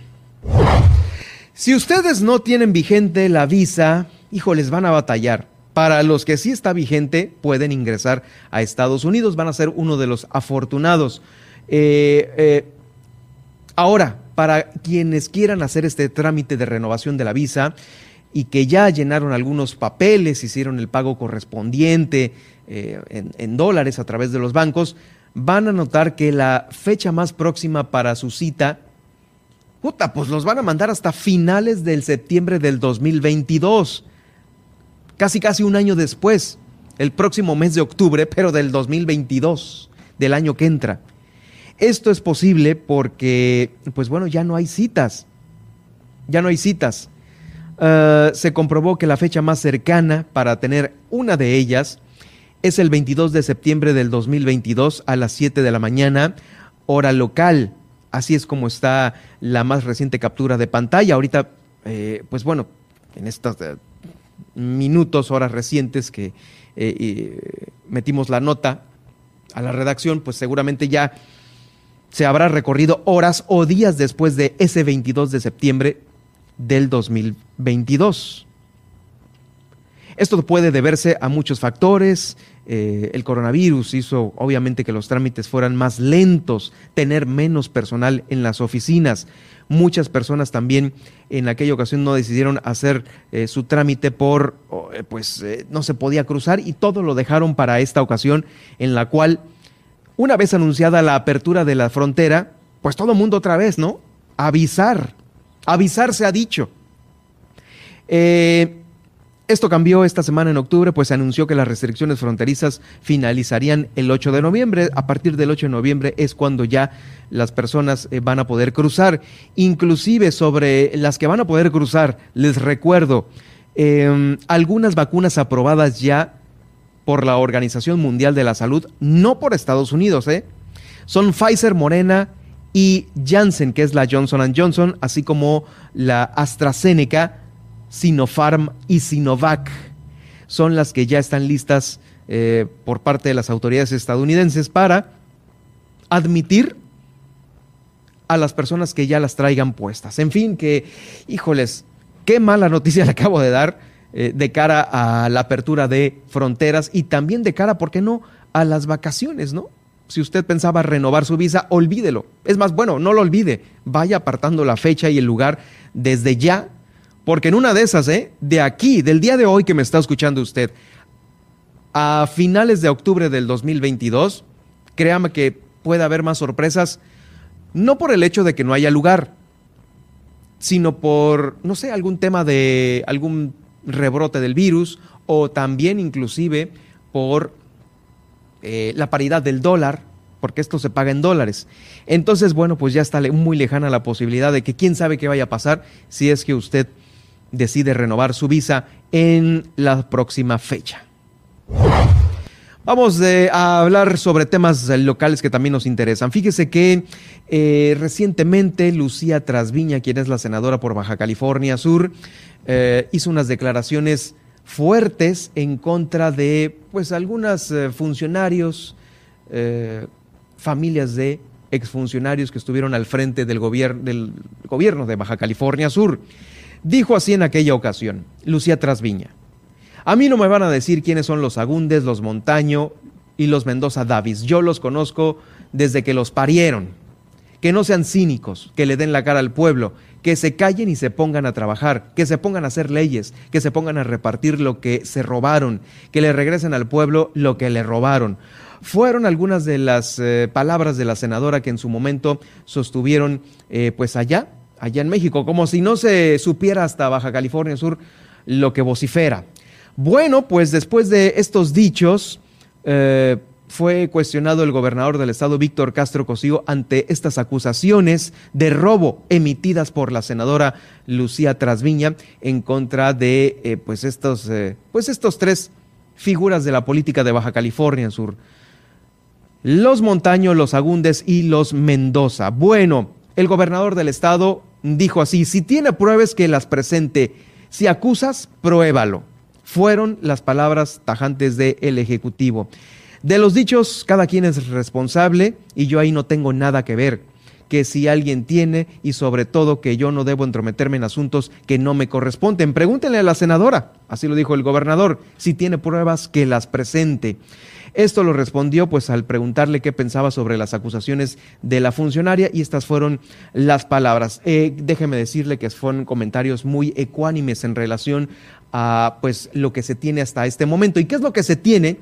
S1: Si ustedes no tienen vigente la visa, hijo, les van a batallar. Para los que sí está vigente, pueden ingresar a Estados Unidos, van a ser uno de los afortunados. Eh, eh, ahora, para quienes quieran hacer este trámite de renovación de la visa y que ya llenaron algunos papeles, hicieron el pago correspondiente eh, en, en dólares a través de los bancos, van a notar que la fecha más próxima para su cita Puta, pues los van a mandar hasta finales del septiembre del 2022. Casi, casi un año después, el próximo mes de octubre, pero del 2022, del año que entra. Esto es posible porque, pues bueno, ya no hay citas. Ya no hay citas. Ah, se comprobó que la fecha más cercana para tener una de ellas es el 22 de septiembre del 2022 a las 7 de la mañana, hora local. Así es como está la más reciente captura de pantalla. Ahorita, eh, pues bueno, en estos eh, minutos, horas recientes que eh, metimos la nota a la redacción, pues seguramente ya se habrá recorrido horas o días después de ese 22 de septiembre del 2022. Esto puede deberse a muchos factores. Eh, el coronavirus hizo obviamente que los trámites fueran más lentos, tener menos personal en las oficinas. Muchas personas también en aquella ocasión no decidieron hacer eh, su trámite por, eh, pues no se podía cruzar y todo lo dejaron para esta ocasión en la cual, una vez anunciada la apertura de la frontera, pues todo mundo otra vez, ¿no? Avisar, avisar se ha dicho. Eh, esto cambió esta semana en octubre, pues se anunció que las restricciones fronterizas finalizarían el 8 de noviembre. A partir del 8 de noviembre es cuando ya las personas eh, van a poder cruzar. Inclusive sobre las que van a poder cruzar, les recuerdo, em, algunas vacunas aprobadas ya por la Organización Mundial de la Salud, no por Estados Unidos, ¿eh? son Pfizer, Morena y Janssen, que es la Johnson Johnson, así como la AstraZeneca Sinopharm y Sinovac. Son las que ya están listas eh, por parte de las autoridades estadounidenses para admitir a las personas que ya las traigan puestas. En fin, que, híjoles, qué mala noticia (laughs) le acabo de dar eh, de cara a la apertura de fronteras y también de cara, ¿por qué no?, a las vacaciones, ¿no? Si usted pensaba renovar su visa, olvídelo. Es más, bueno, no lo olvide. Vaya apartando la fecha y el lugar desde ya porque en una de esas, ¿eh? de aquí, del día de hoy que me está escuchando usted, a finales de octubre del 2022, créame que puede haber más sorpresas, no por el hecho de que no haya lugar, sino por, no sé, algún tema de algún rebrote del virus o también inclusive por eh, la paridad del dólar, porque esto se paga en dólares. Entonces, bueno, pues ya está muy lejana la posibilidad de que quién sabe qué vaya a pasar si es que usted decide renovar su visa en la próxima fecha. Vamos eh, a hablar sobre temas locales que también nos interesan. Fíjese que eh, recientemente Lucía Trasviña, quien es la senadora por Baja California Sur, eh, hizo unas declaraciones fuertes en contra de pues algunos funcionarios, familias de exfuncionarios que estuvieron al frente del, del gobierno de Baja California Sur. Dijo así en aquella ocasión, Lucía Trasviña. A mí no me van a decir quiénes son los Agundes, los Montaño y los Mendoza Davis. Yo los conozco desde que los parieron. Que no sean cínicos, que le den la cara al pueblo, que se callen y se pongan a trabajar, que se pongan a hacer leyes, que se pongan a repartir lo que se robaron, que le regresen al pueblo lo que le robaron. Fueron algunas de las eh, palabras de la senadora que en su momento sostuvieron eh, pues allá allá en México, como si no se supiera hasta Baja California Sur lo que vocifera. Bueno, pues después de estos dichos, eh, fue cuestionado el gobernador del estado, Víctor Castro Cosío, ante estas acusaciones de robo emitidas por la senadora Lucía Trasviña en contra de eh, pues, estos, eh, pues estos tres figuras de la política de Baja California Sur. Los Montaño, los Agundes y los Mendoza. Bueno, el gobernador del estado dijo así, si tiene pruebas que las presente, si acusas, pruébalo. Fueron las palabras tajantes del Ejecutivo. De los dichos, cada quien es responsable y yo ahí no tengo nada que ver que si alguien tiene y sobre todo que yo no debo entrometerme en asuntos que no me corresponden. Pregúntenle a la senadora, así lo dijo el gobernador, si tiene pruebas que las presente. Esto lo respondió pues al preguntarle qué pensaba sobre las acusaciones de la funcionaria y estas fueron las palabras. Eh, déjeme decirle que fueron comentarios muy ecuánimes en relación a pues lo que se tiene hasta este momento. ¿Y qué es lo que se tiene?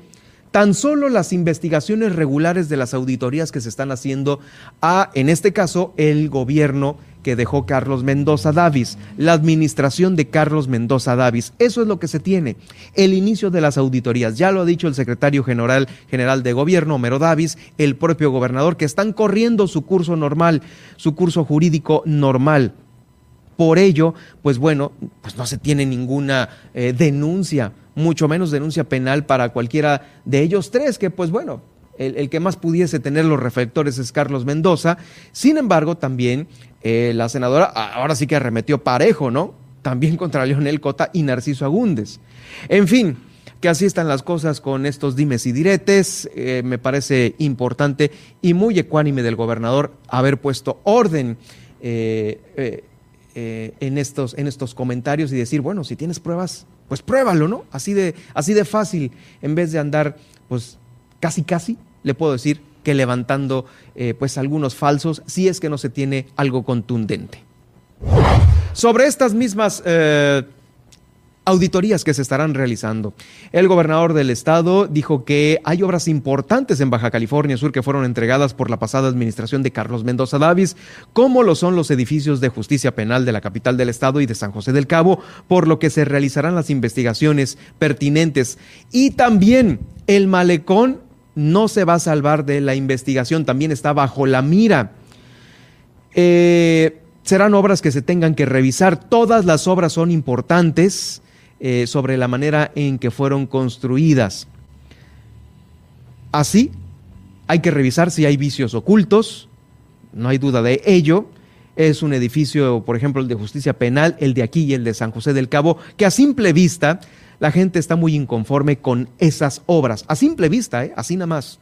S1: tan solo las investigaciones regulares de las auditorías que se están haciendo a, en este caso, el gobierno que dejó Carlos Mendoza Davis, la administración de Carlos Mendoza Davis. Eso es lo que se tiene. El inicio de las auditorías, ya lo ha dicho el secretario general, general de gobierno, Homero Davis, el propio gobernador, que están corriendo su curso normal, su curso jurídico normal. Por ello, pues bueno, pues no se tiene ninguna eh, denuncia, mucho menos denuncia penal para cualquiera de ellos tres, que pues bueno, el, que más pudiese tener los reflectores es Carlos Mendoza. Sin embargo, también eh, la senadora ahora sí que arremetió parejo, ¿no? También (laughs) contra Leonel Cota y Narciso Agúndez. En fin, que así están las cosas con estos dimes y diretes. Eh, me parece importante y muy ecuánime del gobernador haber puesto orden eh, en, estos, en estos comentarios y decir, bueno, si tienes pruebas, pues pruébalo, ¿no? Así de, así de fácil, en vez de andar, pues casi, casi, le puedo decir que levantando, eh, pues algunos falsos, si es que no se tiene algo contundente. Sobre estas mismas eh, auditorías que se estarán realizando. El gobernador del estado dijo que hay obras importantes en Baja California Sur que fueron entregadas por la pasada administración de Carlos Mendoza Davis, como lo son los edificios de justicia penal de la capital del estado y de San José del Cabo, por lo que se realizarán las investigaciones pertinentes. Y también el malecón no se va a salvar de la investigación, también está bajo la mira. Eh, serán obras que se tengan que revisar. Todas las obras son importantes eh, sobre la manera en que fueron construidas. Así, hay que revisar si hay vicios ocultos, no hay duda de ello. Es un edificio, por ejemplo, el de justicia penal, el de aquí y el de San José del Cabo, que a simple vista la gente está muy inconforme con esas obras. A simple vista, ¿eh? así nada más.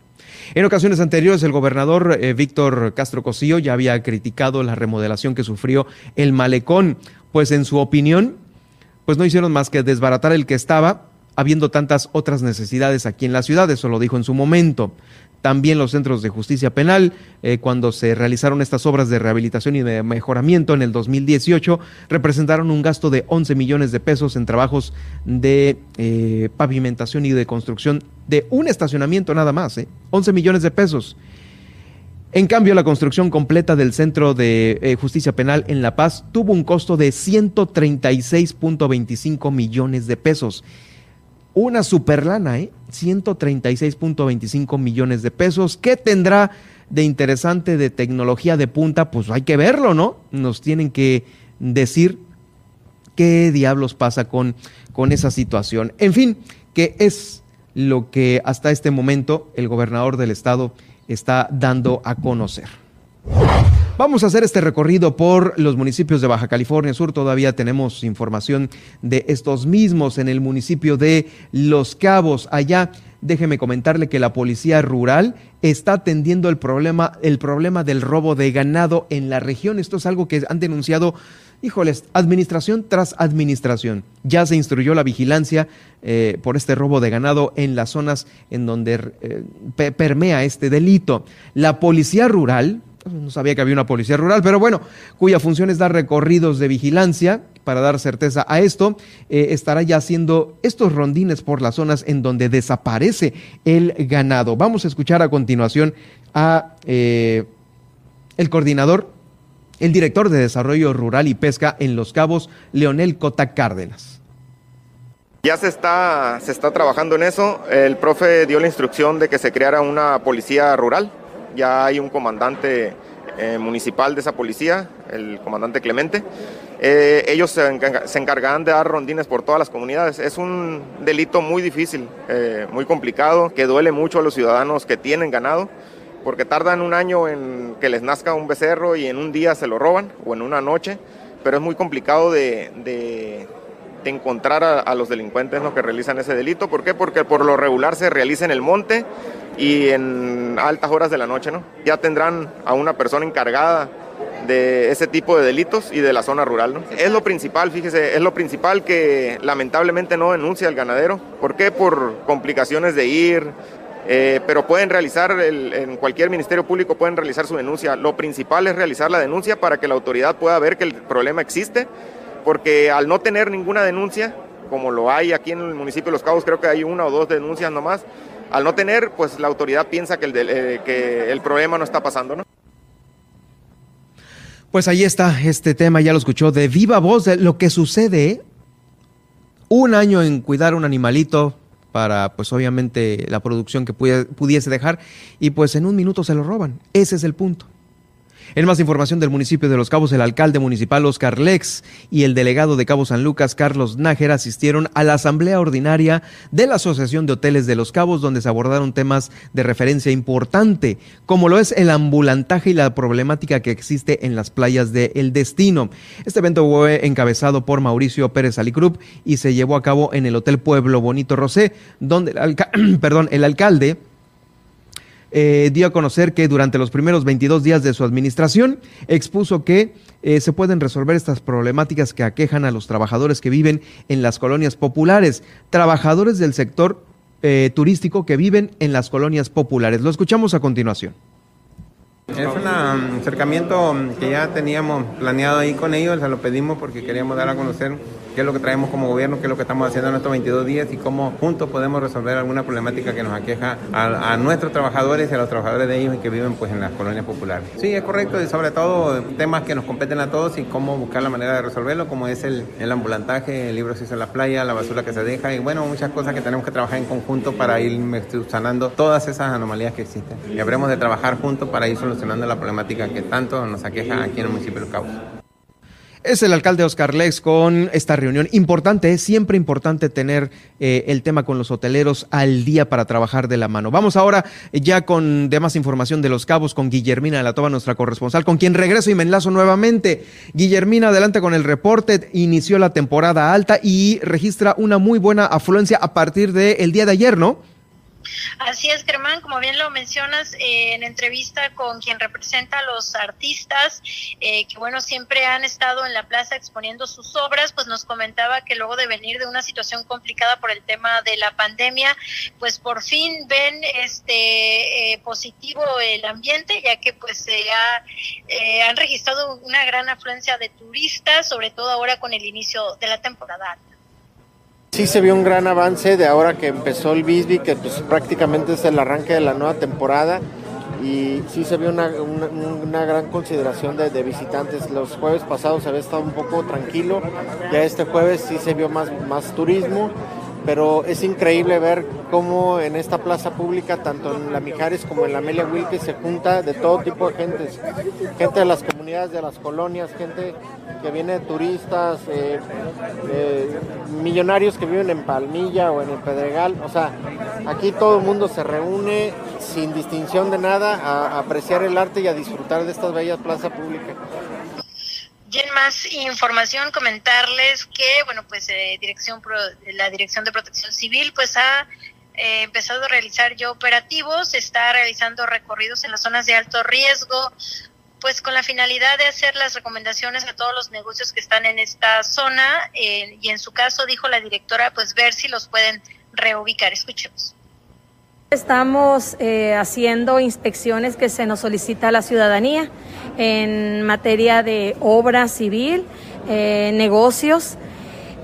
S1: En ocasiones anteriores, el gobernador eh, Víctor Castro Cosío ya había criticado la remodelación que sufrió el malecón, pues en su opinión, pues no hicieron más que desbaratar el que estaba, habiendo tantas otras necesidades aquí en la ciudad, eso lo dijo en su momento. También los centros de justicia penal, eh, cuando se realizaron estas obras de rehabilitación y de mejoramiento en el 2018, representaron un gasto de 11 millones de pesos en trabajos de eh, pavimentación y de construcción de un estacionamiento nada más, eh, 11 millones de pesos. En cambio, la construcción completa del Centro de eh, Justicia Penal en La Paz tuvo un costo de 136.25 millones de pesos. Una superlana, ¿eh? 136.25 millones de pesos. ¿Qué tendrá de interesante de tecnología de punta? Pues hay que verlo, ¿no? Nos tienen que decir qué diablos pasa con, con esa situación. En fin, que es lo que hasta este momento el gobernador del estado está dando a conocer. Vamos a hacer este recorrido por los municipios de Baja California Sur. Todavía tenemos información de estos mismos en el municipio de Los Cabos. Allá, déjeme comentarle que la policía rural está atendiendo el problema, el problema del robo de ganado en la región. Esto es algo que han denunciado híjoles, administración tras administración. Ya se instruyó la vigilancia eh, por este robo de ganado en las zonas en donde eh, permea este delito. La policía rural, no sabía que había una policía rural, pero bueno, cuya función es dar recorridos de vigilancia para dar certeza a esto, eh, estará ya haciendo estos rondines por las zonas en donde desaparece el ganado. Vamos a escuchar a continuación a eh, el coordinador, el director de Desarrollo Rural y Pesca en Los Cabos, Leonel Cota Cárdenas.
S12: Ya se está, se está trabajando en eso. El profe dio la instrucción de que se creara una policía rural ya hay un comandante eh, municipal de esa policía, el comandante Clemente. Eh, ellos se, encargarán de dar rondines por todas las comunidades. Es un delito muy difícil, eh, muy complicado, que duele mucho a los ciudadanos que tienen ganado, porque tardan un año en que les nazca un becerro y en un día se lo roban o en una noche, pero es muy complicado de, encontrar a, a, los delincuentes ¿no? que realizan ese delito. ¿Por qué? Porque por lo regular se realiza en el monte y en altas horas de la noche, ¿no? Ya tendrán a una persona encargada de ese tipo de delitos y de la zona rural, ¿no? Es lo principal, fíjese, es lo principal que lamentablemente no denuncia el ganadero. ¿Por qué? Por complicaciones de ir, eh, pero pueden realizar, en cualquier ministerio público pueden realizar su denuncia. Lo principal es realizar la denuncia para que la autoridad pueda ver que el problema existe, porque al no tener ninguna denuncia, como lo hay aquí en el municipio de Los Cabos, creo que hay una o dos denuncias nomás, al no tener, pues la autoridad piensa que el, eh, que el problema no está pasando, ¿no?
S1: Pues ahí está este tema, ya lo escuchó de viva voz de lo que sucede. Un año en cuidar un animalito para, pues obviamente, la producción que pudiese dejar y pues en un minuto se lo roban. Ese es el punto. En más información del municipio de Los Cabos, el alcalde municipal Oscar Lex y el delegado de Cabo San Lucas, Carlos Nájera, asistieron a la asamblea ordinaria de la Asociación de Hoteles de Los Cabos, donde se abordaron temas de referencia importante, como lo es el ambulantaje y la problemática que existe en las playas de El Destino. Este evento fue encabezado por Mauricio Pérez Alicrup y se llevó a cabo en el Hotel Pueblo Bonito Rosé, donde el, (clears throat) perdón, el alcalde eh, dio a conocer que durante los primeros 22 días de su administración expuso que eh, se pueden resolver estas problemáticas que aquejan a los trabajadores que viven en las colonias populares, trabajadores del sector eh, turístico que viven en las colonias populares. Lo escuchamos a continuación.
S13: Es un acercamiento que ya teníamos planeado ahí con ellos, se lo pedimos porque queríamos dar a conocer qué es lo que traemos como gobierno, qué es lo que estamos haciendo en estos 22 días y cómo juntos podemos resolver alguna problemática que nos aqueja a, nuestros trabajadores y a los trabajadores de ellos que viven pues en las colonias populares. Sí, es correcto y sobre todo temas que nos competen a todos y cómo buscar la manera de resolverlo, como es el, el ambulantaje, el libro si en la playa, la basura que se deja y bueno, muchas cosas que tenemos que trabajar en conjunto para ir sanando todas esas anomalías que existen. Y habremos de trabajar juntos para ir solucionando la problemática que tanto nos aqueja aquí en el municipio de Los.
S1: Es el alcalde Oscar Lex con esta reunión. Importante, es siempre importante tener eh, el tema con los hoteleros al día para trabajar de la mano. Vamos ahora ya con demás información de los cabos con Guillermina de la Toba, nuestra corresponsal, con quien regreso y me enlazo nuevamente. Guillermina, adelante con el reporte. Inició la temporada alta y registra una muy buena afluencia a partir del día de ayer, ¿no?
S4: Así es, Germán, como bien lo mencionas eh, en entrevista con quien representa a los artistas, eh, que bueno, siempre han estado en la plaza exponiendo sus obras, pues nos comentaba que luego de venir de una situación complicada por el tema de la pandemia, pues por fin ven este eh, positivo el ambiente, ya que pues se ha, han registrado una gran afluencia de turistas, sobre todo ahora con el inicio de la temporada
S14: Sí se vio un gran avance de ahora que empezó el Bisbee, que pues prácticamente es el arranque de la nueva temporada. Y sí se vio una, una, gran consideración de, de, visitantes. Los jueves pasados había estado un poco tranquilo, ya este jueves sí se vio más, más turismo pero es increíble ver cómo en esta plaza pública, tanto en la Mijares como en la Amelia Wilke, se junta de todo tipo de gente, gente de las comunidades, de las colonias, gente que viene de turistas, eh, eh, millonarios que viven en Palmilla o en el Pedregal, o sea, aquí todo el mundo se reúne sin distinción de nada a apreciar el arte y a disfrutar de estas bellas plazas públicas.
S4: Y más información, comentarles que, bueno, pues eh, dirección la Dirección de Protección Civil, pues ha eh, empezado a realizar ya operativos, está realizando recorridos en las zonas de alto riesgo, pues con la finalidad de hacer las recomendaciones a todos los negocios que están en esta zona eh, y en su caso, dijo la directora, pues ver si los pueden reubicar. Escuchemos.
S15: Estamos eh, haciendo inspecciones que se nos solicita a la ciudadanía en materia de obra civil, eh, negocios.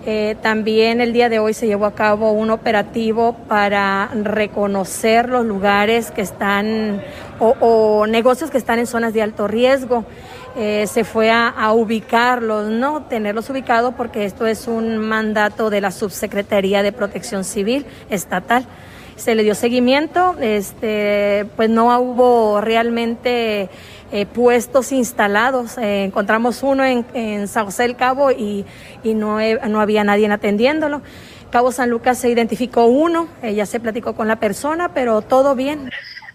S15: Eh, también el día de hoy se llevó a cabo un operativo para reconocer los lugares que están o, negocios que están en zonas de alto riesgo. se fue a, a, ubicarlos, no tenerlos ubicados porque esto es un mandato de la Subsecretaría de Protección Civil Estatal se le dio seguimiento, este, pues no hubo realmente eh, puestos instalados. Eh, encontramos uno en, en, del Cabo y, y no, no había nadie atendiéndolo. Cabo San Lucas se identificó uno, ya se platicó con la persona, pero todo bien.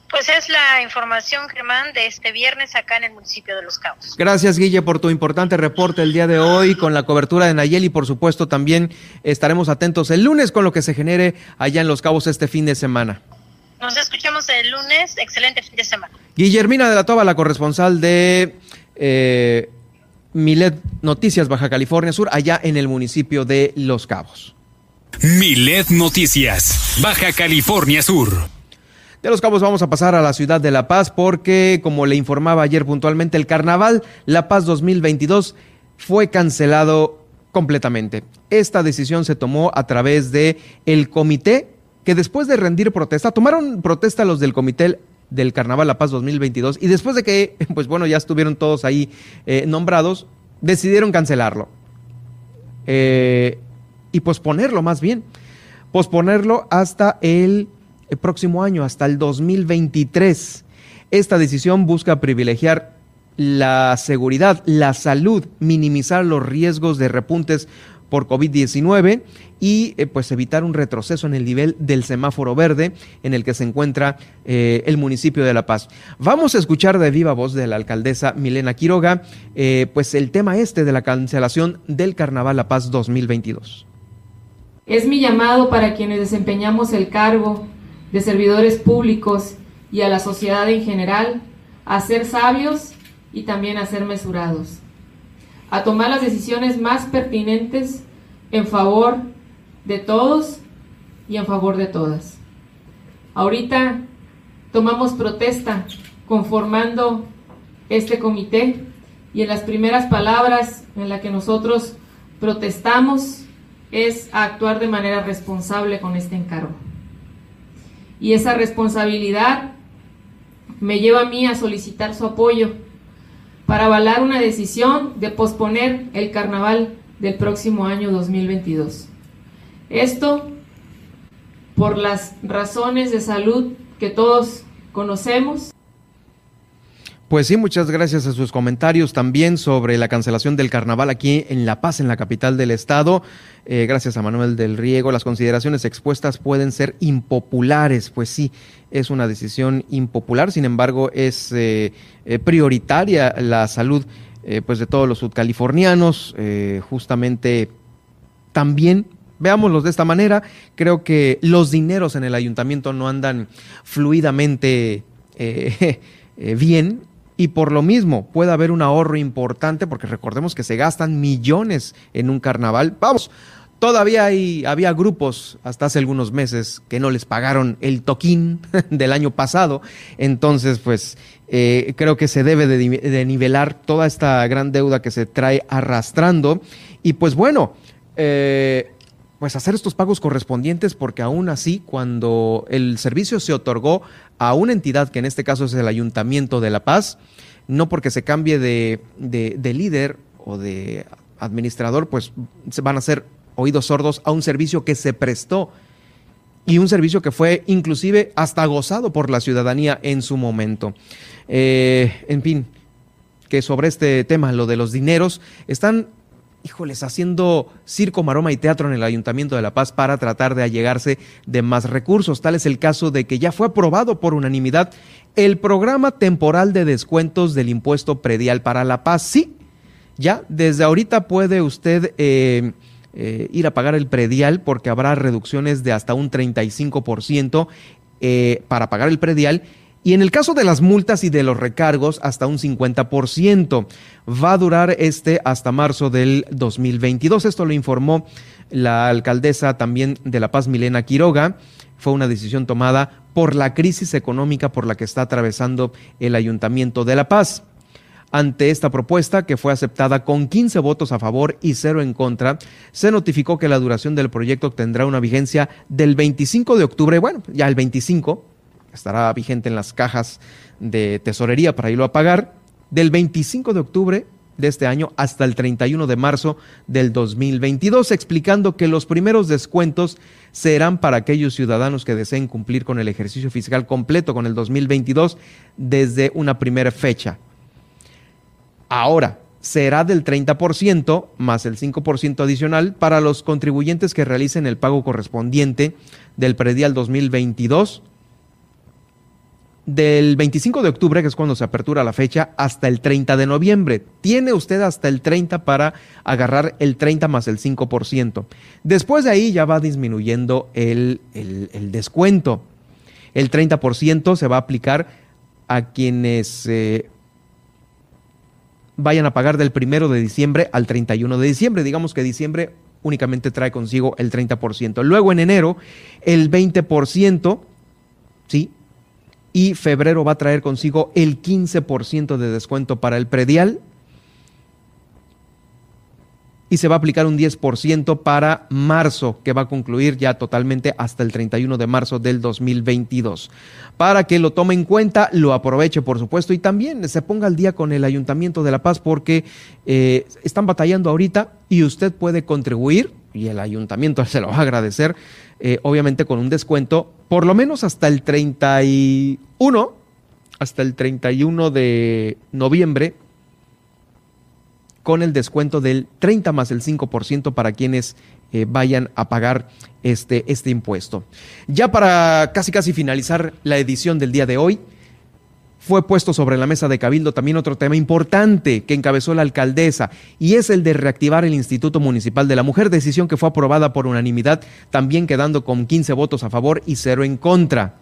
S4: Pues es la información, Germán, de este viernes acá en el municipio de Los Cabos.
S1: Gracias, Guille, por tu importante reporte el día de hoy con la cobertura de Nayeli. Por supuesto, también estaremos atentos el lunes con lo que se genere allá en Los Cabos este fin de semana.
S4: Nos escuchamos el lunes. Excelente fin de semana.
S1: Guillermina de la Toba, la corresponsal de eh, Milet Noticias Baja California Sur, allá en el municipio de Los Cabos.
S8: Milet Noticias, Baja California Sur.
S1: De Los Cabos vamos a pasar a la ciudad de La Paz porque, como le informaba ayer puntualmente, el Carnaval La Paz 2022 fue cancelado completamente. Esta decisión se tomó a través de el comité que después de rendir protesta, tomaron protesta los del comité del Carnaval La Paz 2022 y después de que, (laughs) pues bueno, ya estuvieron todos ahí eh, nombrados, decidieron cancelarlo eh, y posponerlo más bien, posponerlo hasta el el próximo año, hasta el 2023. Esta decisión busca privilegiar la seguridad, la salud, minimizar los riesgos de repuntes por COVID-19 y eh, pues evitar un retroceso en el nivel del semáforo verde en el que se encuentra eh, el municipio de La Paz. Vamos a escuchar de viva voz de la alcaldesa Milena Quiroga eh, pues el tema este de la cancelación del Carnaval La Paz 2022.
S16: Es mi llamado para quienes desempeñamos el cargo de servidores públicos y a la sociedad en general a ser sabios y también a ser mesurados, a tomar las decisiones más pertinentes en favor de todos y en favor de todas. Ahorita tomamos protesta conformando este comité y en las primeras palabras en las que nosotros protestamos es actuar de manera responsable con este encargo. Y esa responsabilidad me lleva a mí a solicitar su apoyo para avalar una decisión de posponer el carnaval del próximo año 2022. Esto por las razones de salud que todos conocemos.
S1: Pues sí, muchas gracias a sus comentarios también sobre la cancelación del carnaval aquí en La Paz, en la capital del estado. Eh, gracias a Manuel del Riego. Las consideraciones expuestas pueden ser impopulares. Pues sí, es una decisión impopular. Sin embargo, es eh, eh, prioritaria la salud pues de todos los sudcalifornianos. justamente también Veámoslos de esta manera, creo que los dineros en el ayuntamiento no andan fluidamente (laughs) bien y por lo mismo puede haber un ahorro importante porque recordemos que se gastan millones en un carnaval. Vamos, todavía hay, había grupos hasta hace algunos meses que no les pagaron el toquín (laughs) del año pasado, entonces pues eh, creo que se debe de, nivelar toda esta gran deuda que se trae arrastrando y pues bueno, eh, pues hacer estos pagos correspondientes porque aún así cuando el servicio se otorgó a una entidad que en este caso es el Ayuntamiento de La Paz, no porque se cambie de, de, líder o de administrador, pues van a ser oídos sordos a un servicio que se prestó y un servicio que fue inclusive hasta gozado por la ciudadanía en su momento. Eh, en fin, que sobre este tema, lo de los dineros, están híjoles, haciendo circo, maroma y teatro en el Ayuntamiento de La Paz para tratar de allegarse de más recursos. Tal es el caso de que ya fue aprobado por unanimidad el programa temporal de descuentos del impuesto predial para La Paz. Sí, ya desde ahorita puede usted eh, eh, ir a pagar el predial porque habrá reducciones de hasta un 35% eh, para pagar el predial y en el caso de las multas y de los recargos, hasta un 50%. Va a durar este hasta marzo del 2022. Esto lo informó la alcaldesa también de La Paz, Milena Quiroga. Fue una decisión tomada por la crisis económica por la que está atravesando el Ayuntamiento de La Paz. Ante esta propuesta, que fue aceptada con 15 votos a favor y 0 en contra, se notificó que la duración del proyecto tendrá una vigencia del 25 de octubre, bueno, ya el 25, estará vigente en las cajas de tesorería para irlo a pagar, del 25 de octubre de este año hasta el 31 de marzo del 2022, explicando que los primeros descuentos serán para aquellos ciudadanos que deseen cumplir con el ejercicio fiscal completo con el 2022 desde una primera fecha. Ahora, será del 30% más el 5% adicional para los contribuyentes que realicen el pago correspondiente del predial 2022 del 25 de octubre, que es cuando se apertura la fecha, hasta el 30 de noviembre. Tiene usted hasta el 30 para agarrar el 30 más el 5%. Después de ahí ya va disminuyendo el, descuento. El 30% se va a aplicar a quienes eh, vayan a pagar del 1 de diciembre al 31 de diciembre. Digamos que diciembre únicamente trae consigo el 30%. Luego en enero el 20%, ¿sí? Y febrero va a traer consigo el 15% de descuento para el predial y se va a aplicar un 10% para marzo, que va a concluir ya totalmente hasta el 31 de marzo del 2022. Para que lo tome en cuenta, lo aproveche, por supuesto, y también se ponga al día con el Ayuntamiento de La Paz porque eh, están batallando ahorita y usted puede contribuir, y el Ayuntamiento (laughs) se lo va a agradecer, eh, obviamente con un descuento, por lo menos hasta el 31, hasta el 31 de noviembre, con el descuento del 30 más el 5% para quienes eh, vayan a pagar este, este impuesto. Ya para casi casi finalizar la edición del día de hoy, fue puesto sobre la mesa de Cabildo también otro tema importante que encabezó la alcaldesa y es el de reactivar el Instituto Municipal de la Mujer, decisión que fue aprobada por unanimidad, también quedando con 15 votos a favor y cero en contra.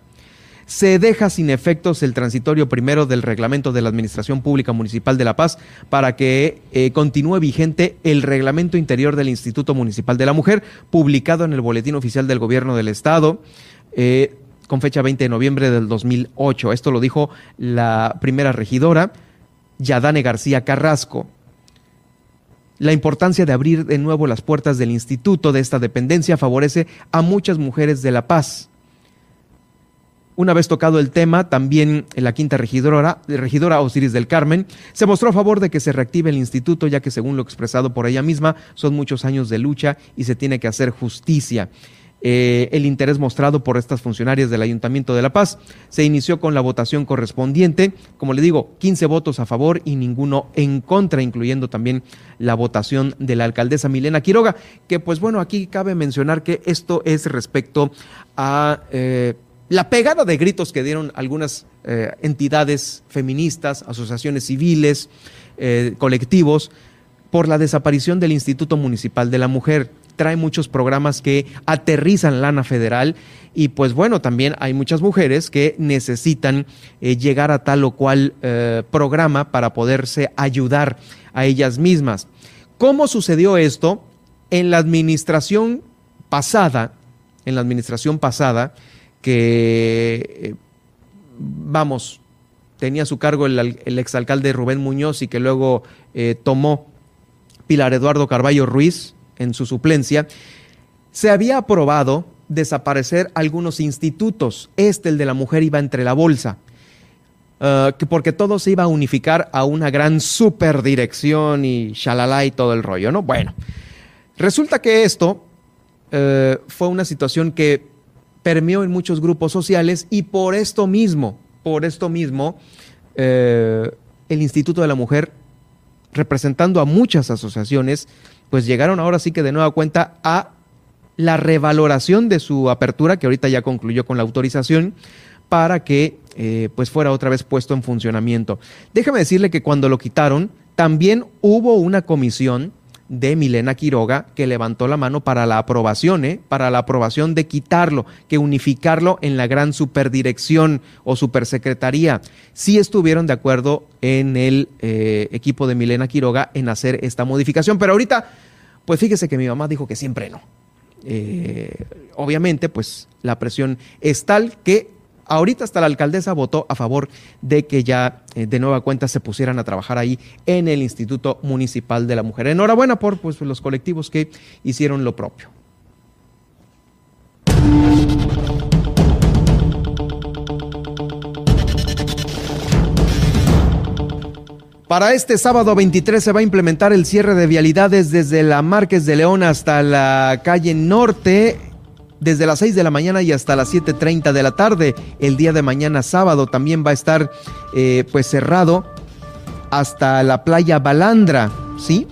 S1: se deja sin efectos el transitorio primero del reglamento de la Administración Pública Municipal de La Paz para que eh, continúe vigente el reglamento interior del Instituto Municipal de la Mujer, publicado en el Boletín Oficial del Gobierno del Estado. Eh, con fecha 20 de noviembre del 2008. Esto lo dijo la primera regidora, Yadane García Carrasco. La importancia de abrir de nuevo las puertas del instituto de esta dependencia favorece a muchas mujeres de La Paz. Una vez tocado el tema, también la quinta regidora, regidora Osiris del Carmen, se mostró a favor de que se reactive el instituto, ya que según lo expresado por ella misma, son muchos años de lucha y se tiene que hacer justicia. Eh, el interés mostrado por estas funcionarias del Ayuntamiento de La Paz. Se inició con la votación correspondiente, como le digo, 15 votos a favor y ninguno en contra, incluyendo también la votación de la alcaldesa Milena Quiroga, que pues bueno, aquí cabe mencionar que esto es respecto a... Eh, la pegada de gritos que dieron algunas eh, entidades feministas, asociaciones civiles, colectivos, por la desaparición del Instituto Municipal de la Mujer trae muchos programas que aterrizan lana federal y pues bueno, también hay muchas mujeres que necesitan eh, llegar a tal o cual eh, programa para poderse ayudar a ellas mismas. ¿Cómo sucedió esto? En la administración pasada, en la administración pasada, que, eh, vamos, tenía a su cargo el, el, exalcalde Rubén Muñoz y que luego tomó Pilar Eduardo Carballo Ruiz, en su suplencia, se había aprobado desaparecer algunos institutos. Este, el de la mujer, iba entre la bolsa. Uh, porque todo se iba a unificar a una gran superdirección y shalala y todo el rollo, ¿no? Bueno, resulta que esto uh, fue una situación que permeó en muchos grupos sociales y por esto mismo, por esto mismo, uh, el Instituto de la Mujer, representando a muchas asociaciones, pues llegaron ahora sí que de nueva cuenta a la revaloración de su apertura, que ahorita ya concluyó con la autorización, para que eh, pues fuera otra vez puesto en funcionamiento. Déjame decirle que cuando lo quitaron, también hubo una comisión de Milena Quiroga que levantó la mano para la aprobación, ¿eh? para la aprobación de quitarlo, que unificarlo en la gran superdirección o supersecretaría. Sí estuvieron de acuerdo en el eh, equipo de Milena Quiroga en hacer esta modificación, pero ahorita, pues fíjese que mi mamá dijo que siempre no. Eh, obviamente, pues la presión es tal que Ahorita hasta la alcaldesa votó a favor de que ya eh, de nueva cuenta se pusieran a trabajar ahí en el Instituto Municipal de la Mujer. Enhorabuena por pues, los colectivos que hicieron lo propio. Para este sábado 23 se va a implementar el cierre de vialidades desde la Márquez de León hasta la calle Norte desde las 6 de la mañana y hasta las 7.30 de la tarde. El día de mañana sábado también va a estar eh, pues cerrado hasta la playa Balandra, ¿sí?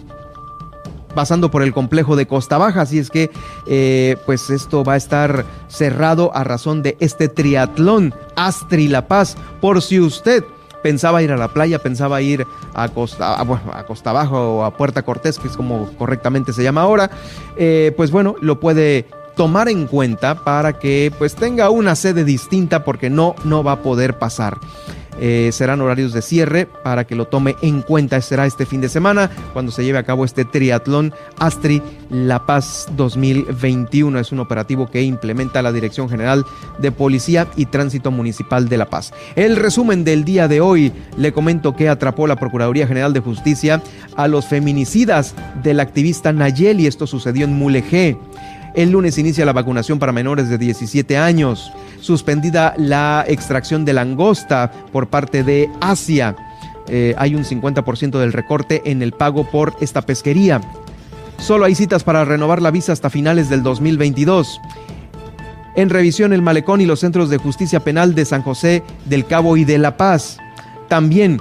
S1: pasando por el complejo de Costa Baja, así es que eh, pues esto va a estar cerrado a razón de este triatlón Astri La Paz, por si usted pensaba ir a la playa, pensaba ir a Costa, a, Costa Baja o a Puerta Cortés, que es como correctamente se llama ahora, eh, pues bueno, lo puede tomar en cuenta para que pues tenga una sede distinta porque no, no va a poder pasar. Eh, serán horarios de cierre para que lo tome en cuenta. Será este fin de semana cuando se lleve a cabo este triatlón Astri La Paz 2021. Es un operativo que implementa la Dirección General de Policía y Tránsito Municipal de La Paz. El resumen del día de hoy le comento que atrapó la Procuraduría General de Justicia a los feminicidas del activista Nayeli. Esto sucedió en Mulegé. El lunes inicia la vacunación para menores de 17 años. Suspendida la extracción de langosta por parte de Asia. Eh, hay un 50% del recorte en el pago por esta pesquería. Solo hay citas para renovar la visa hasta finales del 2022. En revisión el malecón y los centros de justicia penal de San José del Cabo y de La Paz. También,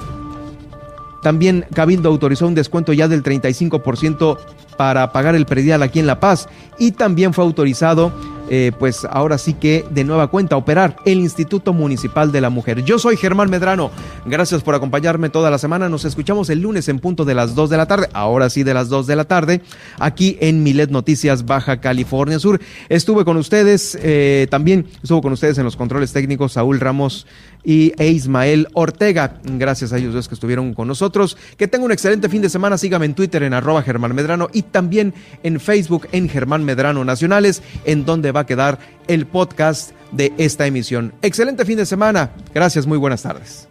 S1: también Cabildo autorizó un descuento ya del 35% para pagar el predial aquí en La Paz y también fue autorizado eh, pues ahora sí que de nueva cuenta operar el Instituto Municipal de la Mujer. Yo soy Germán Medrano. Gracias por acompañarme toda la semana. Nos escuchamos el lunes en punto de las 2 de la tarde. Ahora sí de las 2 de la tarde. Aquí en Milet Noticias Baja California Sur. Estuve con ustedes, eh, también estuvo con ustedes en los controles técnicos Saúl Ramos y e Ismael Ortega. Gracias a ellos dos que estuvieron con nosotros. Que tengan un excelente fin de semana. Sígame en Twitter en arroba Germán Medrano y también en Facebook en Germán Medrano Nacionales, en donde va a quedar el podcast de esta emisión. Excelente fin de semana. Gracias, muy buenas tardes.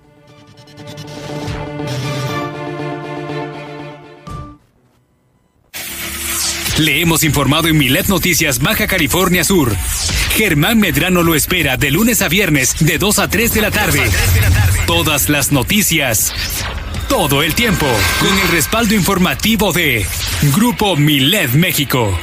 S8: Le hemos informado en Milet Noticias Baja California Sur. Germán Medrano lo espera de lunes a viernes de 2 a 3 de la tarde. Todas las noticias. Todo el tiempo. Con el respaldo informativo de Grupo Milet México.